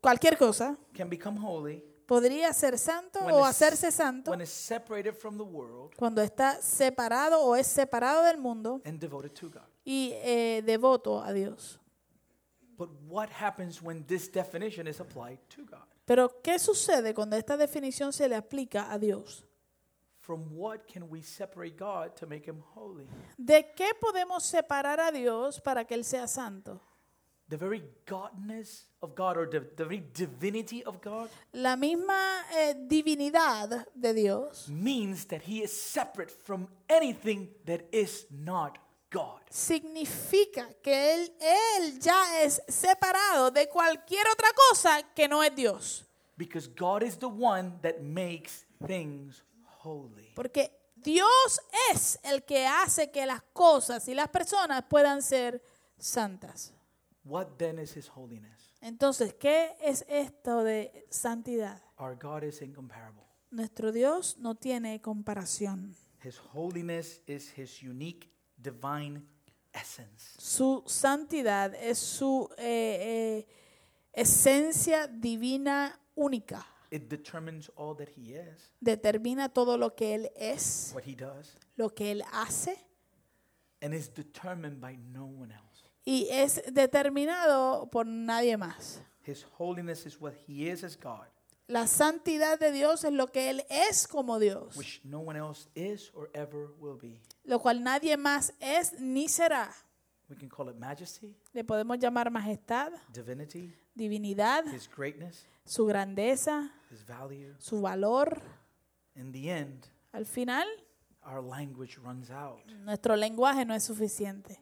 S2: cualquier cosa
S1: can become holy
S2: podría ser santo
S1: when
S2: o
S1: it's-
S2: hacerse santo
S1: when it's separated from the world
S2: cuando está separado o es separado del mundo
S1: and devoted to God.
S2: y eh, devoto a Dios.
S1: But what happens when this definition is applied to God?
S2: Pero ¿qué sucede cuando esta definición se le aplica a Dios?
S1: From what can we separate God to make him holy?
S2: ¿De qué podemos separar a Dios para que Él sea santo?
S1: the very godness of God or the, the very divinity of God
S2: La misma eh, divinidad de Dios
S1: means that he is separate from anything that is not God.
S2: significa que él, él ya es separado de cualquier otra cosa que no es Dios.
S1: Because God is the one that makes things holy.
S2: Porque Dios es el que hace que las cosas y las personas puedan ser santas.
S1: What then is his holiness?
S2: Entonces, ¿qué es esto de santidad?
S1: Our God is incomparable.
S2: Nuestro Dios no tiene comparación.
S1: His holiness is his unique divine essence.
S2: Su santidad es su eh, eh, esencia divina única.
S1: It determines all that he is,
S2: Determina todo lo que Él es,
S1: what he does,
S2: lo que Él hace
S1: and is determined by no one else.
S2: y es determinado por nadie más.
S1: His holiness is what he is as God,
S2: La santidad de Dios es lo que Él es como Dios,
S1: which no one else is or ever will be.
S2: Lo cual nadie más es ni será.
S1: We can call it majesty,
S2: Le podemos llamar majestad,
S1: divinity,
S2: divinidad,
S1: his greatness,
S2: su grandeza,
S1: his value.
S2: su valor.
S1: In the end,
S2: Al final,
S1: our language runs out.
S2: nuestro lenguaje no es suficiente.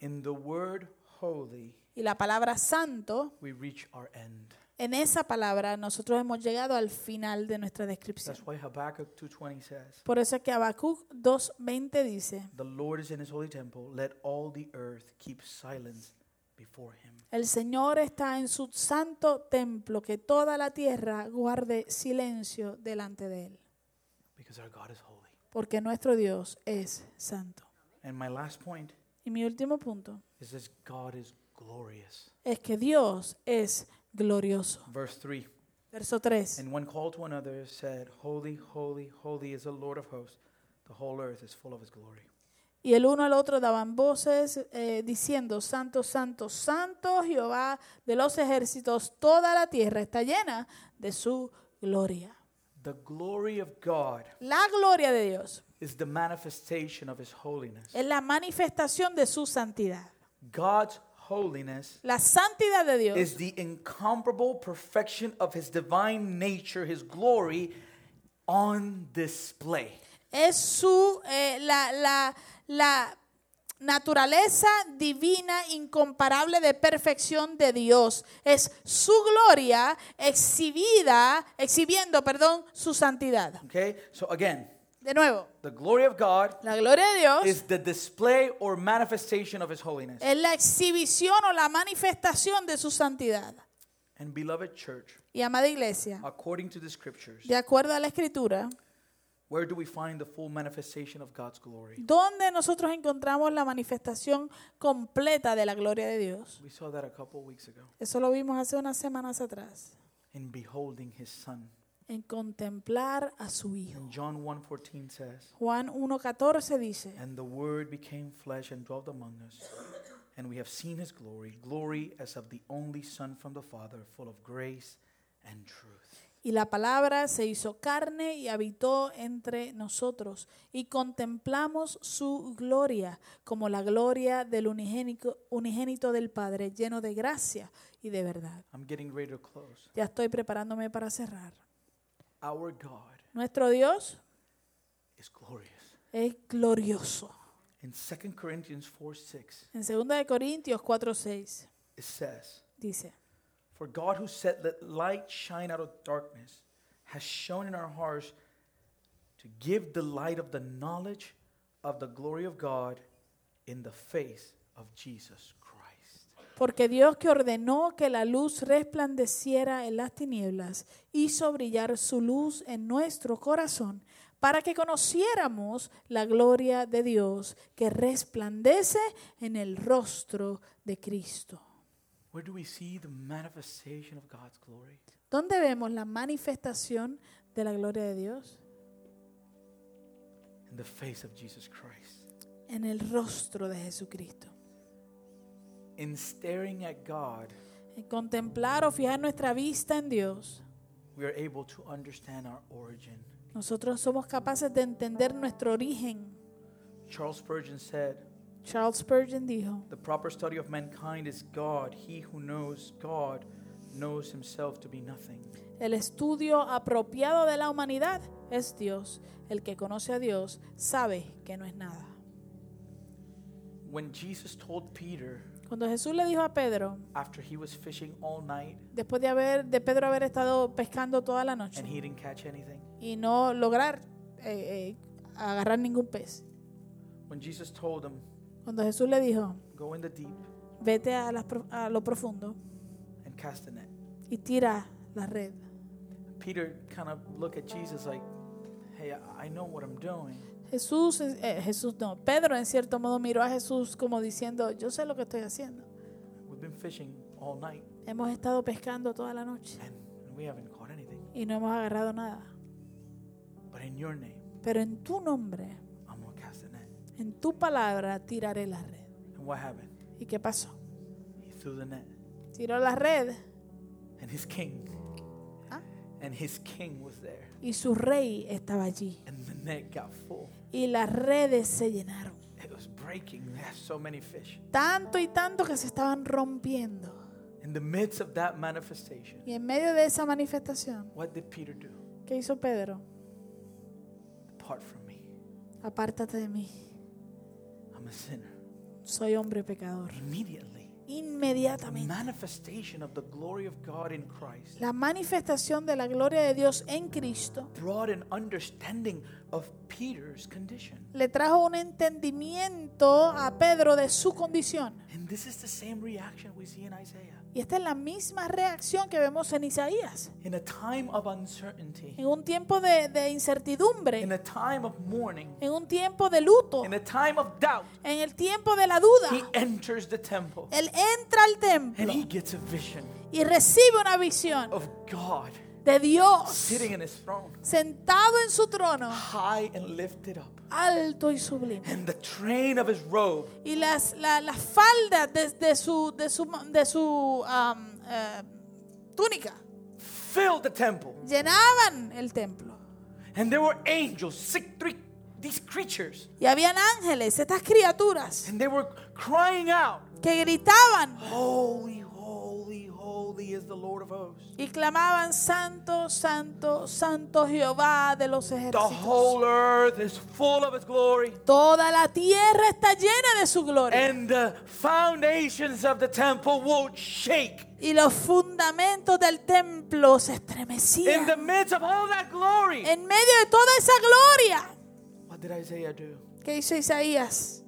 S1: In the word holy,
S2: Y la palabra santo,
S1: we reach our end.
S2: En esa palabra nosotros hemos llegado al final de nuestra descripción.
S1: That's why Habakkuk 2:20 says,
S2: Por eso es que Habacuc 2.20 dice,
S1: "The Lord is in his holy temple; let all the earth keep silence before him."
S2: el Señor está en su santo templo, que toda la tierra guarde silencio delante de él,
S1: Because our God is holy.
S2: porque nuestro Dios es santo.
S1: And my last point
S2: Y mi último punto
S1: is this God is glorious.
S2: es que Dios es glorioso.
S1: Verse 3.
S2: Verso 3.
S1: And one called to another said, Holy, holy, holy is the Lord of hosts. The whole earth is full of his glory.
S2: Y el uno al otro daban voces eh, diciendo, Santo, Santo, Santo Jehová de los ejércitos, toda la tierra está llena de su gloria.
S1: The glory of God
S2: La gloria de Dios
S1: is the manifestation of his holiness.
S2: es la manifestación de su santidad.
S1: God's holiness
S2: La santidad de Dios
S1: is the incomparable perfection of his divine nature, his glory on display.
S2: es su, eh, la, la, la naturaleza divina incomparable de perfección de Dios. Es su gloria exhibida, exhibiendo, perdón, su santidad.
S1: Okay? So again,
S2: De nuevo,
S1: the glory of God
S2: la gloria de Dios
S1: is the display or manifestation of his holiness.
S2: es la exhibición o la manifestación de su santidad.
S1: And beloved church,
S2: Y amada iglesia,
S1: according to the scriptures,
S2: de acuerdo a la escritura,
S1: where do we find the full manifestation of God's glory?
S2: ¿dónde nosotros encontramos la manifestación completa de la gloria de Dios?
S1: We saw that a couple weeks ago
S2: Eso lo vimos hace unas semanas atrás.
S1: in beholding his son.
S2: En contemplar a su Hijo.
S1: And John 1:14 says,
S2: Juan 1.14 dice,
S1: And the word became flesh and dwelt among us, and we have seen his glory, glory as of the only son from the Father, full of grace and truth.
S2: y la palabra se hizo carne y habitó entre nosotros, y contemplamos su gloria como la gloria del unigénico- unigénito del Padre, lleno de gracia y de verdad.
S1: I'm getting ready to close.
S2: Ya estoy preparándome para cerrar.
S1: Our God
S2: Nuestro Dios
S1: is glorious.
S2: es glorioso.
S1: In 2 Corinthians 4 6,
S2: En 2 de Corintios 4:6
S1: it says,
S2: dice,
S1: For God who said, Let light shine out of darkness, has shown in our hearts to give the light of the knowledge of the glory of God in the face of Jesus Christ.
S2: Porque Dios que ordenó que la luz resplandeciera en las tinieblas, hizo brillar su luz en nuestro corazón, para que conociéramos la gloria de Dios que resplandece en el rostro de Cristo.
S1: Where do we see the manifestation of God's glory?
S2: ¿Dónde vemos la manifestación de la gloria de Dios?
S1: In the face of Jesus Christ.
S2: En el rostro de Jesucristo.
S1: In staring at God,
S2: En contemplar o fijar nuestra vista en Dios,
S1: we are able to understand our origin.
S2: nosotros somos capaces de entender nuestro origen.
S1: Charles Spurgeon said,
S2: Charles Spurgeon dijo,
S1: The proper study of mankind is God. He who knows God knows himself to be nothing.
S2: el estudio apropiado de la humanidad es Dios. El que conoce a Dios sabe que no es nada.
S1: When Jesus told Peter,
S2: Cuando Jesús le dijo a Pedro,
S1: after he was fishing all night
S2: después de haber de Pedro haber estado pescando toda la noche
S1: and he didn't catch anything,
S2: y no lograr eh, eh, agarrar ningún pez,
S1: when Jesus told him,
S2: cuando Jesús le dijo,
S1: Go in the deep
S2: vete a, las pro- a lo profundo
S1: and cast the net,
S2: y tira la red.
S1: Peter kind of looked at Jesus like, Hey, I know what I'm doing.
S2: Jesús, eh, Jesús no, Pedro en cierto modo miró a Jesús como diciendo, yo sé lo que estoy haciendo.
S1: We've been fishing all night
S2: Hemos estado pescando toda la noche
S1: and we haven't caught anything.
S2: y no hemos agarrado nada.
S1: But in your name,
S2: Pero en tu nombre,
S1: I'm going to cast the net.
S2: en tu palabra, tiraré la red.
S1: And what happened?
S2: ¿Y qué pasó?
S1: He threw the net.
S2: Tiró la red
S1: And his king,
S2: Ah.
S1: and his king was there.
S2: y su rey estaba allí.
S1: And the net got full.
S2: Y las redes se llenaron.
S1: It was breaking. They had so many fish.
S2: Tanto y tanto que se estaban rompiendo.
S1: In the midst of that manifestation,
S2: Y en medio de esa manifestación,
S1: what did Peter do?
S2: ¿qué hizo Pedro?
S1: Depart from me.
S2: Apártate de mí.
S1: I'm a sinner.
S2: Soy hombre pecador.
S1: Immediately, the
S2: Inmediatamente.
S1: manifestation of the glory of God in Christ
S2: La manifestación de la gloria de Dios en Cristo
S1: brought an understanding of Peter's condition.
S2: le trajo un entendimiento a Pedro de su condición.
S1: And this is the same reaction we see in Isaiah.
S2: Y esta es la misma reacción que vemos en Isaías.
S1: In a time of uncertainty,
S2: En un tiempo de, de incertidumbre,
S1: in a time of mourning,
S2: en un tiempo de luto,
S1: in a time of doubt,
S2: en el tiempo de la duda,
S1: he enters the temple.
S2: Él entra al
S1: and
S2: templo
S1: he gets a vision
S2: y recibe una visión
S1: of God
S2: de Dios
S1: sitting in his throne,
S2: sentado en su trono,
S1: high and lifted up.
S2: alto y sublime.
S1: And the train of his robe
S2: Y las, la- las faldas de, de su, de su, de su am, eh, túnica
S1: filled the temple.
S2: llenaban el templo.
S1: And there were angels, six, three, these creatures,
S2: Y habían ángeles, estas criaturas,
S1: and they were crying out,
S2: que gritaban
S1: Holy, holy, is the Lord of hosts.
S2: y clamaban, Santo, Santo, Santo Jehová de los
S1: The
S2: ejércitos.
S1: whole earth is full of his glory.
S2: Toda la tierra está llena de su gloria.
S1: And the foundations of the temple would shake.
S2: Y los fundamentos del templo se
S1: In the
S2: estremecían.
S1: midst of all that glory,
S2: En medio de toda esa gloria,
S1: what did Isaiah do?
S2: ¿qué hizo Isaías?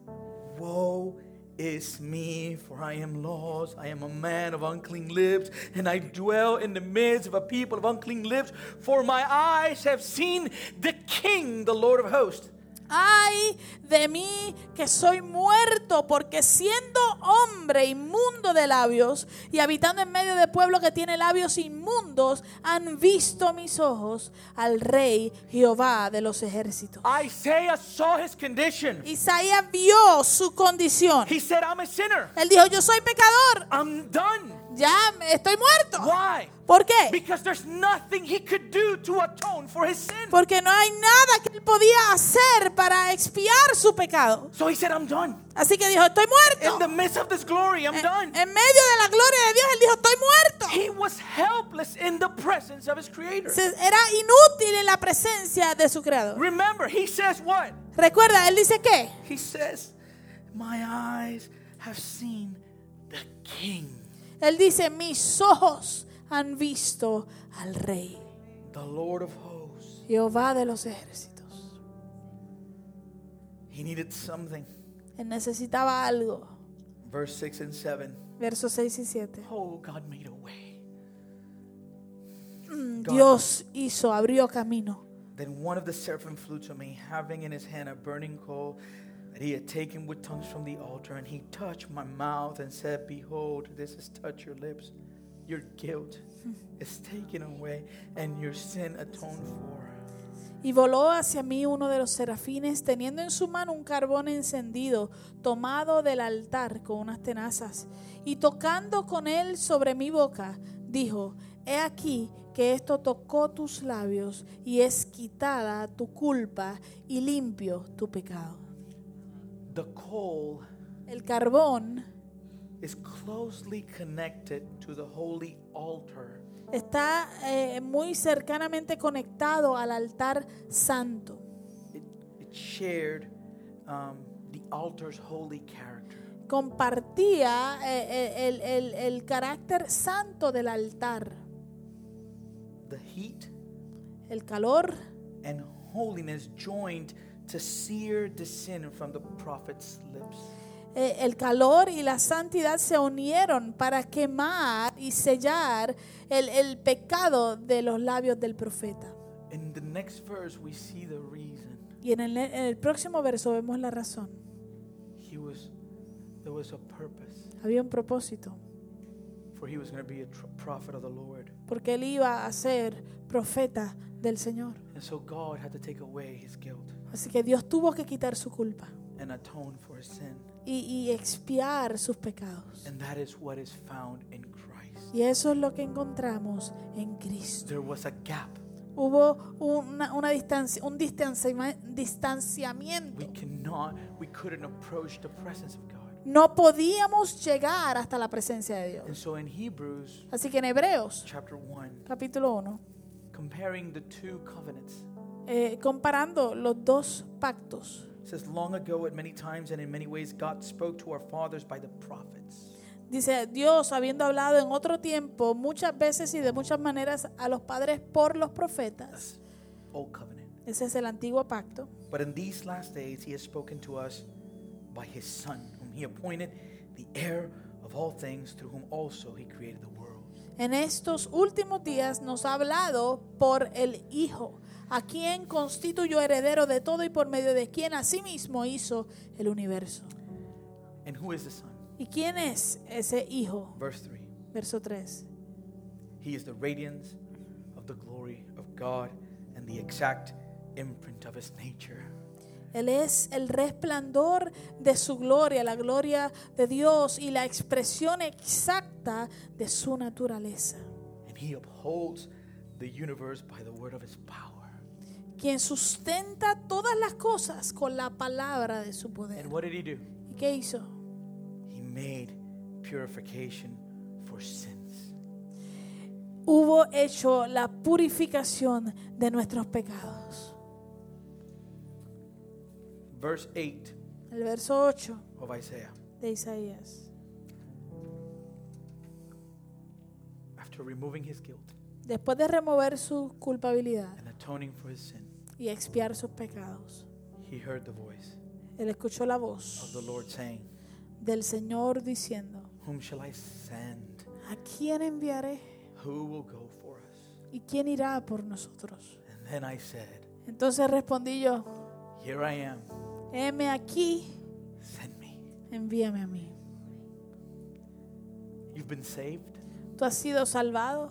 S1: Woe is me, for I am lost. I am a man of unclean lips, and I dwell in the midst of a people of unclean lips. For my eyes have seen the King, the Lord of hosts.
S2: Ay de mí que soy muerto, porque siendo hombre inmundo de labios y habitando en medio de pueblo que tiene labios inmundos, han visto mis ojos al Rey Jehová de los ejércitos.
S1: Isaiah saw his condition.
S2: Isaías vio su condición.
S1: He said, I'm a sinner.
S2: Él dijo, yo soy pecador,
S1: I'm done.
S2: Ya estoy muerto.
S1: Why?
S2: ¿Por qué?
S1: Because there's nothing he could do to atone for his sin.
S2: Porque no hay nada que él podía hacer para expiar su pecado.
S1: So he said, I'm done.
S2: Así que dijo, estoy
S1: In
S2: muerto.
S1: the midst of this glory, I'm
S2: En,
S1: done.
S2: en medio de la gloria de Dios, él dijo, estoy muerto.
S1: He was helpless in the presence of his creator.
S2: Era inútil en la presencia de su creador.
S1: Remember, he says what?
S2: Recuerda, él dice que
S1: He says, My eyes have seen the king,
S2: él dice, mis ojos han visto al rey,
S1: the Lord of hosts.
S2: Jehová de los ejércitos.
S1: He needed something.
S2: Él necesitaba algo.
S1: Verse 6 and 7.
S2: Versos 6 y 7.
S1: Oh, God made a way.
S2: Mm,
S1: God.
S2: Dios hizo, abrió camino.
S1: Then one of the seraphim flew to me, having in his hand a burning coal that he had taken with tongues from the altar. And he touched my mouth and said, Behold, this has touched your lips. Your guilt [laughs] is taken away, and your sin atoned for.
S2: Y voló hacia mí uno de los serafines, teniendo en su mano un carbón encendido, tomado del altar con unas tenazas, y tocando con él sobre mi boca, dijo, He aquí que esto tocó tus labios, y es quitada tu culpa, y limpio tu pecado.
S1: The coal
S2: El carbón
S1: is closely connected to the holy altar.
S2: está eh, muy cercanamente conectado al altar santo.
S1: It, it shared um, the altar's holy character.
S2: Compartía eh, eh, el, el- el carácter santo del altar,
S1: The heat
S2: el calor
S1: and holiness joined to sear the sin from the prophet's lips.
S2: Eh, el calor y la santidad se unieron para quemar y sellar el, el pecado de los labios del profeta.
S1: In the next verse, we see the reason.
S2: Y en el, en el próximo verso vemos la razón.
S1: He was, there was a purpose,
S2: Había un propósito,
S1: for he was going to be a prophet of the Lord.
S2: porque él iba a ser profeta del Señor.
S1: And so God had to take away his guilt
S2: Así que Dios tuvo que quitar su culpa
S1: and atone for his sin.
S2: y, y expiar sus pecados.
S1: And that is what is found in Christ.
S2: Y eso es lo que encontramos en Cristo.
S1: There was a gap.
S2: Hubo una, una distancia, un distanciamiento.
S1: We cannot, we couldn't approach the presence of God.
S2: No podíamos llegar hasta la presencia de
S1: And
S2: Dios.
S1: so in Hebrews
S2: Así que en Hebreos,
S1: chapter 1,
S2: capítulo 1,
S1: comparing the two covenants,
S2: eh, comparando los dos pactos,
S1: it says, Long ago, at many times and in many ways, God spoke to our fathers by the prophets.
S2: dice Dios, habiendo hablado en otro tiempo, muchas veces y de muchas maneras a los padres por los profetas.
S1: Old Covenant.
S2: Ese es el antiguo pacto.
S1: But in these last days, He has spoken to us by His Son, whom He appointed the heir of all things, through whom also He created the world.
S2: En estos últimos días nos ha hablado por el Hijo, a quien constituyó heredero de todo y por medio de quien asimismo hizo el universo.
S1: And who is the Son?
S2: ¿Y quién es ese Hijo?
S1: Verse 3
S2: Verso 3.
S1: He is the radiance of the glory of God and the exact imprint of His nature.
S2: Él es el resplandor de su gloria, la gloria de Dios y la expresión exacta de su naturaleza.
S1: And He upholds the universe by the word of His power.
S2: Quien sustenta todas las cosas con la palabra de su poder.
S1: And what did He do?
S2: ¿Y qué hizo?
S1: He made purification for sins.
S2: Hubo hecho la purificación de nuestros pecados.
S1: Verse 8
S2: El verso 8
S1: of Isaiah.
S2: de Isaías.
S1: After removing his guilt
S2: Después de remover su culpabilidad
S1: and atoning for his sin,
S2: y expiar sus pecados,
S1: he heard the voice
S2: él escuchó la
S1: of
S2: voz
S1: the Lord saying,
S2: del Señor diciendo,
S1: Whom shall I send?
S2: ¿a quién enviaré?
S1: Who will go for us?
S2: ¿Y quién irá por nosotros?
S1: And then I said,
S2: Entonces respondí yo,
S1: Here I am,
S2: heme aquí,
S1: send me.
S2: envíame a mí.
S1: You've been saved,
S2: Tú has sido salvado,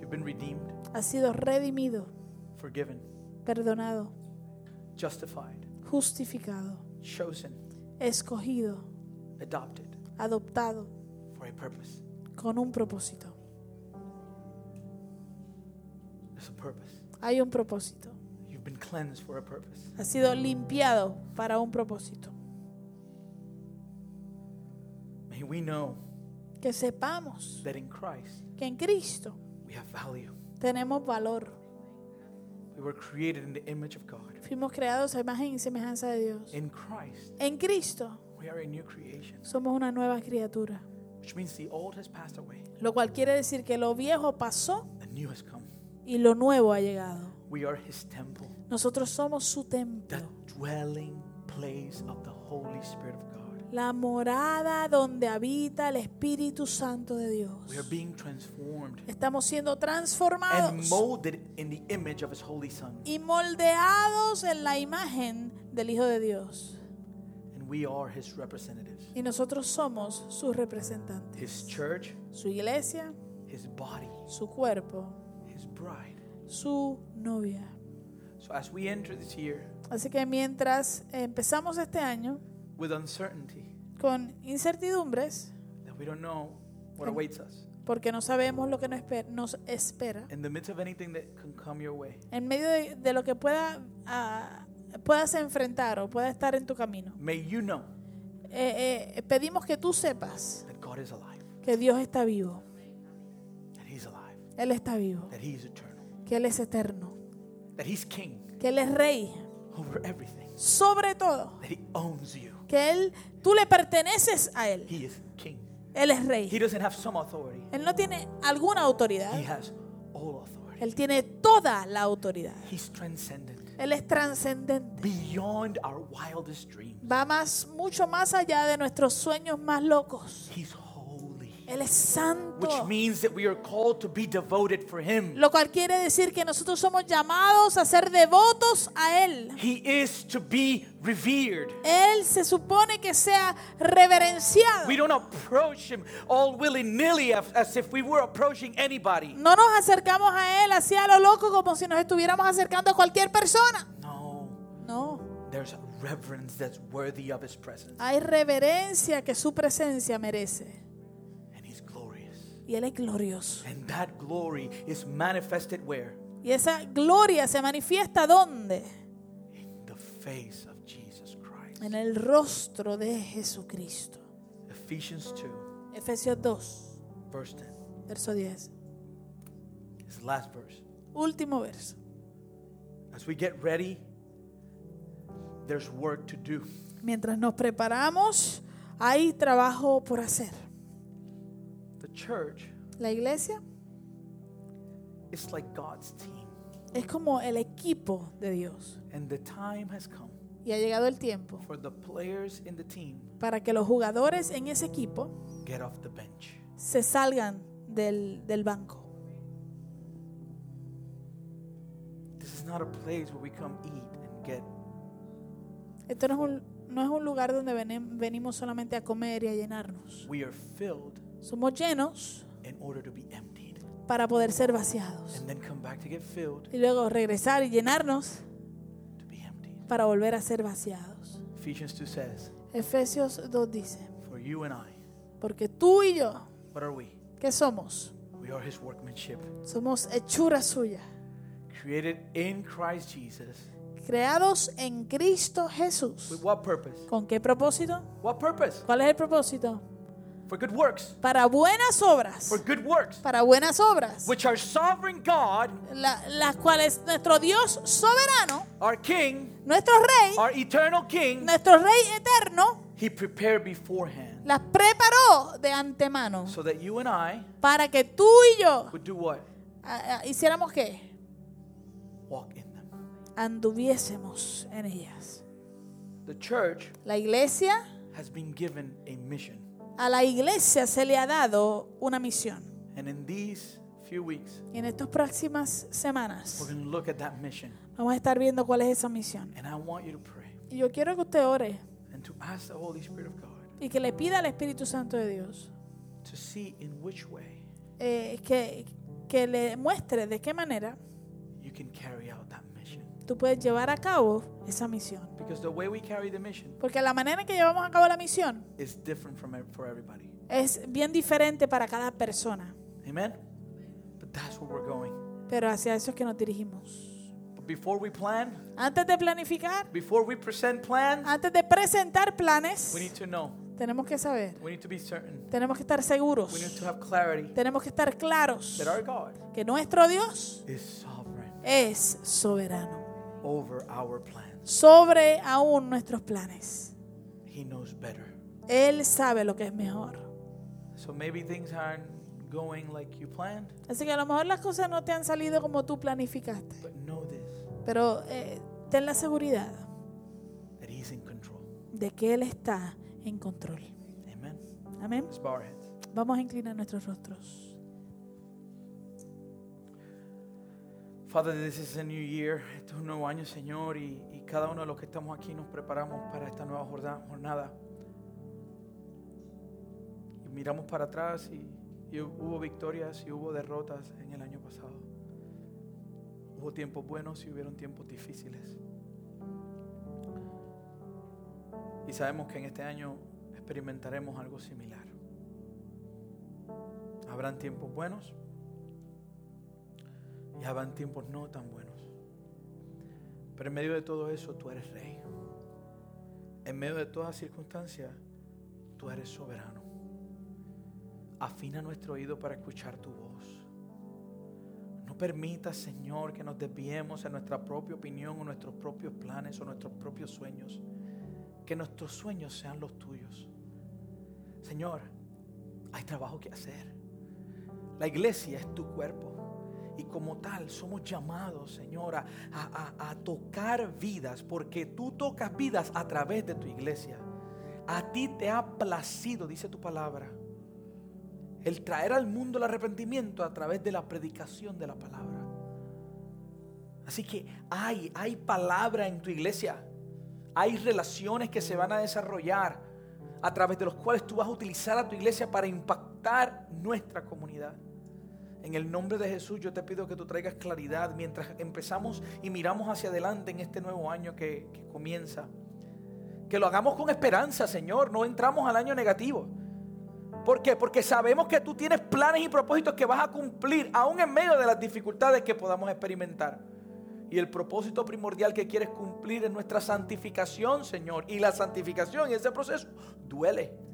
S1: you've been redeemed,
S2: has sido redimido,
S1: forgiven,
S2: perdonado,
S1: justified,
S2: justificado,
S1: chosen,
S2: escogido,
S1: adopted
S2: adoptado
S1: for a purpose.
S2: con un propósito.
S1: There's a purpose.
S2: Hay un propósito.
S1: You've been cleansed for a purpose.
S2: Ha sido limpiado para un propósito.
S1: May we know
S2: Que sepamos
S1: that in Christ
S2: que en Cristo
S1: we have value.
S2: tenemos valor.
S1: We were created in the image of God.
S2: Fuimos creados a imagen y semejanza de Dios.
S1: In Christ,
S2: En Cristo
S1: we are a new creation,
S2: somos una nueva criatura.
S1: which means the old has passed away,
S2: Lo cual quiere decir que lo viejo pasó
S1: the new has come.
S2: y lo nuevo ha llegado.
S1: We are His temple,
S2: Nosotros somos su
S1: the
S2: templo.
S1: dwelling place of the Holy Spirit of God.
S2: La morada donde habita el Espíritu Santo de Dios.
S1: We are being transformed
S2: Estamos siendo
S1: and
S2: transformados
S1: molded in the image of His Holy Son.
S2: y moldeados en la imagen del Hijo de Dios.
S1: And we are His representatives.
S2: Y nosotros somos sus representantes.
S1: His church,
S2: Su iglesia,
S1: His body,
S2: su cuerpo,
S1: His bride.
S2: su novia.
S1: So as we enter this year
S2: Así que mientras empezamos este año
S1: with uncertainty,
S2: con incertidumbres,
S1: that we don't know what awaits us,
S2: porque no sabemos lo que nos esper- nos espera,
S1: in the midst of anything that can come your way,
S2: en medio de, de lo que pueda, ah, puedas enfrentar o pueda estar en tu camino,
S1: may you know
S2: eh, eh, pedimos que tú sepas
S1: that God is alive,
S2: que Dios está vivo.
S1: that He's alive,
S2: Él está vivo.
S1: that He is eternal,
S2: Que Él es eterno.
S1: that He's King
S2: Que Él es rey.
S1: over everything,
S2: Sobre todo.
S1: that He owns you.
S2: Que Él, tú le perteneces a Él.
S1: He is King.
S2: Él es
S1: He
S2: rey.
S1: doesn't have some authority,
S2: Él no tiene alguna autoridad.
S1: He has all authority.
S2: Él tiene toda la autoridad.
S1: He's transcendent,
S2: Él es trascendente.
S1: beyond our wildest dreams.
S2: Va más, mucho más allá de nuestros sueños más locos.
S1: He's
S2: Él es santo.
S1: which means that we are called to be devoted for Him.
S2: Lo cual quiere decir que nosotros somos llamados a ser devotos a Él.
S1: He is to be revered.
S2: Él se supone que sea reverenciado.
S1: We don't approach him all willy nilly as, as if we were approaching anybody.
S2: No nos acercamos a Él así a lo loco como si nos estuviéramos acercando a cualquier persona.
S1: No,
S2: No.
S1: there's a reverence that's worthy of his presence,
S2: Hay reverencia que su presencia merece. Y Él es glorioso.
S1: And that glory is manifested where?
S2: Y esa gloria se manifiesta ¿dónde?
S1: In the face of Jesus Christ.
S2: En el rostro de Jesucristo.
S1: Ephesians 2,
S2: Efesios 2,
S1: verse 10.
S2: verso 10.
S1: His last verse.
S2: Último verso.
S1: As we get ready, there's work to do.
S2: Mientras nos preparamos, hay trabajo por hacer.
S1: The church
S2: La iglesia
S1: is like God's team,
S2: es como el equipo de Dios.
S1: and the time has come
S2: Y ha llegado el tiempo
S1: for the players in the team
S2: para que los jugadores en ese equipo
S1: get off the bench.
S2: se salgan del, del banco.
S1: This is not a place where we come eat and get
S2: Esto no es un, no es un lugar donde venimos solamente a comer y a llenarnos.
S1: we are filled
S2: Somos llenos
S1: in order to be emptied
S2: para poder ser vaciados.
S1: and then come back to get filled
S2: Y luego regresar y llenarnos
S1: to be emptied.
S2: para volver a ser vaciados.
S1: Ephesians 2 says,
S2: Efesios 2 dice,
S1: For you and I,
S2: porque tú y yo,
S1: what are we?
S2: ¿qué somos?
S1: We are his workmanship,
S2: Somos hechura suya,
S1: created in Christ Jesus.
S2: creados en Cristo Jesús.
S1: With what purpose?
S2: ¿Con qué propósito?
S1: What purpose?
S2: ¿Cuál es el propósito?
S1: For good works.
S2: Para buenas obras.
S1: For good works,
S2: Para buenas obras.
S1: which our sovereign God,
S2: la- las cuales nuestro Dios soberano,
S1: our King,
S2: nuestro Rey,
S1: our eternal King,
S2: nuestro Rey eterno,
S1: he prepared beforehand
S2: las preparó de antemano
S1: so that you and I
S2: para que tú y yo
S1: would do what?
S2: ah, ah, hiciéramos qué?
S1: Walk in them.
S2: Anduviésemos en ellas.
S1: The church
S2: La iglesia,
S1: has been given a mission.
S2: A la iglesia se le ha dado una misión.
S1: And in these few weeks,
S2: Y en estas próximas
S1: we're
S2: semanas
S1: going to look at that mission.
S2: vamos a estar viendo cuál es esa misión.
S1: And I want you to pray
S2: Y yo quiero que usted ore
S1: and to ask the Holy Spirit of God
S2: y que le pida al Espíritu Santo de Dios
S1: to see in which way
S2: eh, que, que le muestre de qué manera
S1: you can carry out that mission.
S2: Tú puedes llevar a cabo esa misión.
S1: Because the way we carry the mission
S2: Porque la manera en que llevamos a cabo la misión
S1: is different from ev- for everybody.
S2: es bien diferente para cada persona.
S1: Amen? But that's where we're going.
S2: Pero hacia eso es que nos dirigimos.
S1: But before we plan,
S2: Antes de planificar,
S1: before we present plans,
S2: antes de presentar planes,
S1: we need to know.
S2: tenemos que saber,
S1: We need to be certain.
S2: tenemos que estar seguros,
S1: We need to have clarity
S2: tenemos que estar claros
S1: that our God
S2: que nuestro Dios
S1: is sovereign
S2: es soberano
S1: over our plans.
S2: sobre aún nuestros planes.
S1: He knows better.
S2: Él sabe lo que es mejor.
S1: So maybe things aren't going like you planned,
S2: Así que a lo mejor las cosas no te han salido como tú planificaste,
S1: but know this
S2: pero eh, ten la seguridad
S1: that He's in control.
S2: de que Él está en control.
S1: Amen.
S2: Amén.
S1: Let's bow our heads.
S2: Vamos a inclinar nuestros rostros.
S1: Father, this is a new year. Este es un nuevo año, Señor, y, y cada uno de los que estamos aquí nos preparamos para esta nueva jornada. Miramos para atrás y, y hubo victorias y hubo derrotas en el año pasado. Hubo tiempos buenos y hubieron tiempos difíciles. Y sabemos que en este año experimentaremos algo similar. Habrán tiempos buenos y habrán tiempos no tan buenos. Pero en medio de todo eso tú eres rey. En medio de todas circunstancias tú eres soberano. Afina nuestro oído para escuchar tu voz. No permita, Señor, que nos desviemos en nuestra propia opinión o nuestros propios planes o nuestros propios sueños. Que nuestros sueños sean los tuyos. Señor, hay trabajo que hacer. La iglesia es tu cuerpo. Y como tal somos llamados, Señor, a, a- tocar vidas, porque tú tocas vidas a través de tu iglesia. A ti te ha placido, dice tu palabra, el traer al mundo el arrepentimiento a través de la predicación de la palabra. Así que hay, hay palabra en tu iglesia. Hay relaciones que se van a desarrollar a través de los cuales tú vas a utilizar a tu iglesia para impactar nuestra comunidad. En el nombre de Jesús yo te pido que tú traigas claridad mientras empezamos y miramos hacia adelante en este nuevo año que, comienza. Que lo hagamos con esperanza, Señor. No entramos al año negativo. ¿Por qué? Porque sabemos que tú tienes planes y propósitos que vas a cumplir, aún en medio de las dificultades que podamos experimentar. Y el propósito primordial que quieres cumplir es nuestra santificación, Señor. Y la santificación y ese proceso duele.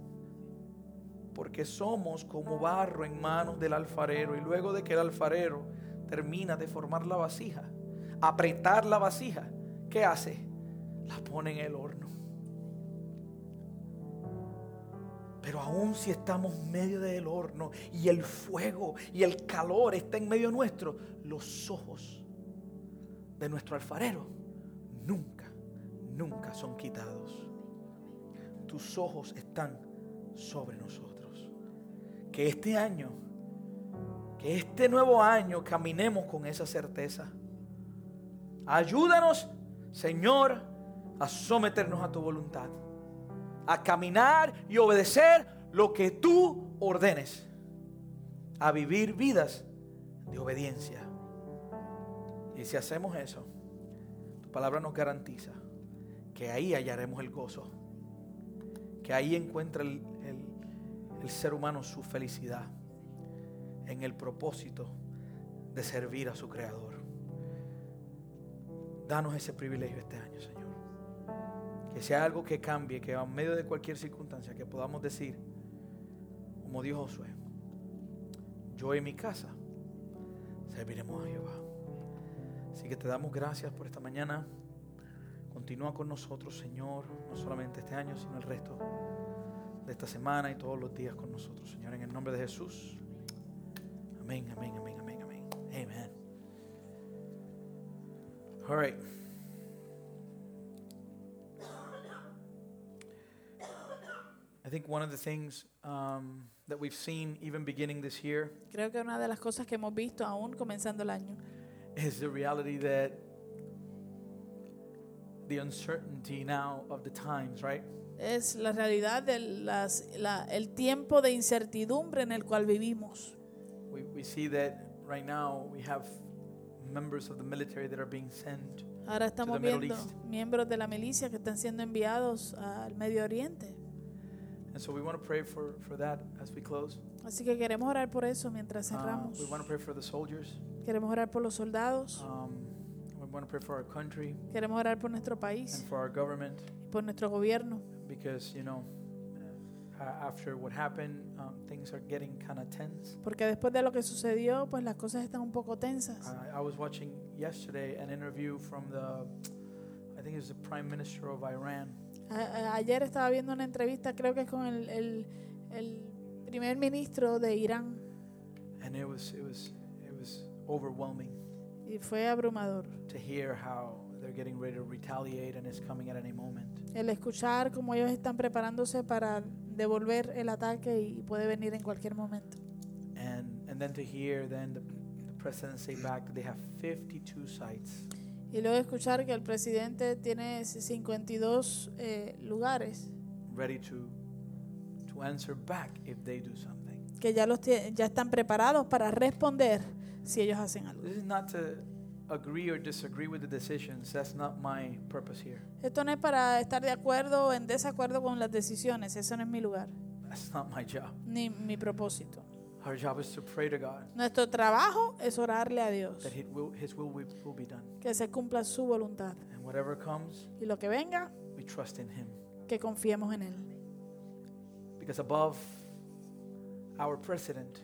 S1: Porque somos como barro en manos del alfarero. Y luego de que el alfarero termina de formar la vasija, apretar la vasija, ¿qué hace? La pone en el horno. Pero aún si estamos en medio del horno y el fuego y el calor está en medio nuestro, los ojos de nuestro alfarero nunca, nunca son quitados. Tus ojos están sobre nosotros. Que este año, que este nuevo año caminemos con esa certeza. Ayúdanos, Señor, a someternos a tu voluntad a caminar y obedecer lo que tú ordenes, a vivir vidas de obediencia. Y si hacemos eso, tu palabra nos garantiza que ahí hallaremos el gozo, que ahí encuentra el, el- ser humano su felicidad en el propósito de servir a su Creador. Danos ese privilegio este año, Señor. Que sea algo que cambie, que en medio de cualquier circunstancia, que podamos decir, como dijo Josué, yo y mi casa serviremos a Jehová. Así que te damos gracias por esta mañana. Continúa con nosotros, Señor, no solamente este año, sino el resto de esta semana y todos los días con nosotros, Señor, en el nombre de Jesús. Amén, amén, amén, amén, amén. Amen. All right. I think one of the things um, that we've seen even beginning this year
S2: Creo que una de las cosas que hemos visto aún comenzando el año
S1: is the reality that the uncertainty now of the times, right?
S2: Es la realidad del el tiempo de incertidumbre en el cual vivimos.
S1: We, we see that right now we have members of the military that are being sent.
S2: Ahora estamos
S1: Middle
S2: viendo
S1: East.
S2: miembros de la milicia que están siendo enviados al Medio Oriente.
S1: And so we want to pray for, for that as we close.
S2: Así que queremos orar por eso mientras
S1: Uh,
S2: cerramos.
S1: we want to pray for the soldiers.
S2: Queremos orar por los soldados,
S1: Um, we want to pray for our country
S2: queremos orar por nuestro país,
S1: and for our government
S2: por nuestro gobierno,
S1: because, you know, after what happened, um, things are getting kind of tense.
S2: porque después de lo que sucedió, pues las cosas están un poco tensas.
S1: I, I was watching yesterday an interview from the, I think it's the Prime Minister of Iran.
S2: A- ayer estaba viendo una entrevista, creo que es con el, el- el primer ministro de Irán,
S1: And it was, it was, it was overwhelming
S2: y fue abrumador.
S1: to hear how they're getting ready to retaliate and it's coming at any moment.
S2: El escuchar cómo ellos están preparándose para devolver el ataque y puede venir en cualquier momento.
S1: And, and then to hear then the, the president say back that they have 52 sites
S2: Y luego escuchar que el presidente tiene 52 eh, lugares
S1: ready to, to answer back if they do something.
S2: que ya, los ya están preparados para responder si ellos hacen algo.
S1: This is not to agree or disagree with the decisions. That's not my purpose here.
S2: Esto no es para estar de acuerdo o en desacuerdo con las decisiones, eso no es mi lugar,
S1: That's not my job.
S2: ni mi propósito.
S1: Our job is to pray to God
S2: Nuestro trabajo es orarle a Dios,
S1: that His will, His will will will be done.
S2: que se cumpla su voluntad.
S1: And whatever comes,
S2: Y lo que venga,
S1: we trust in Him.
S2: que confiemos en Él.
S1: Because above our president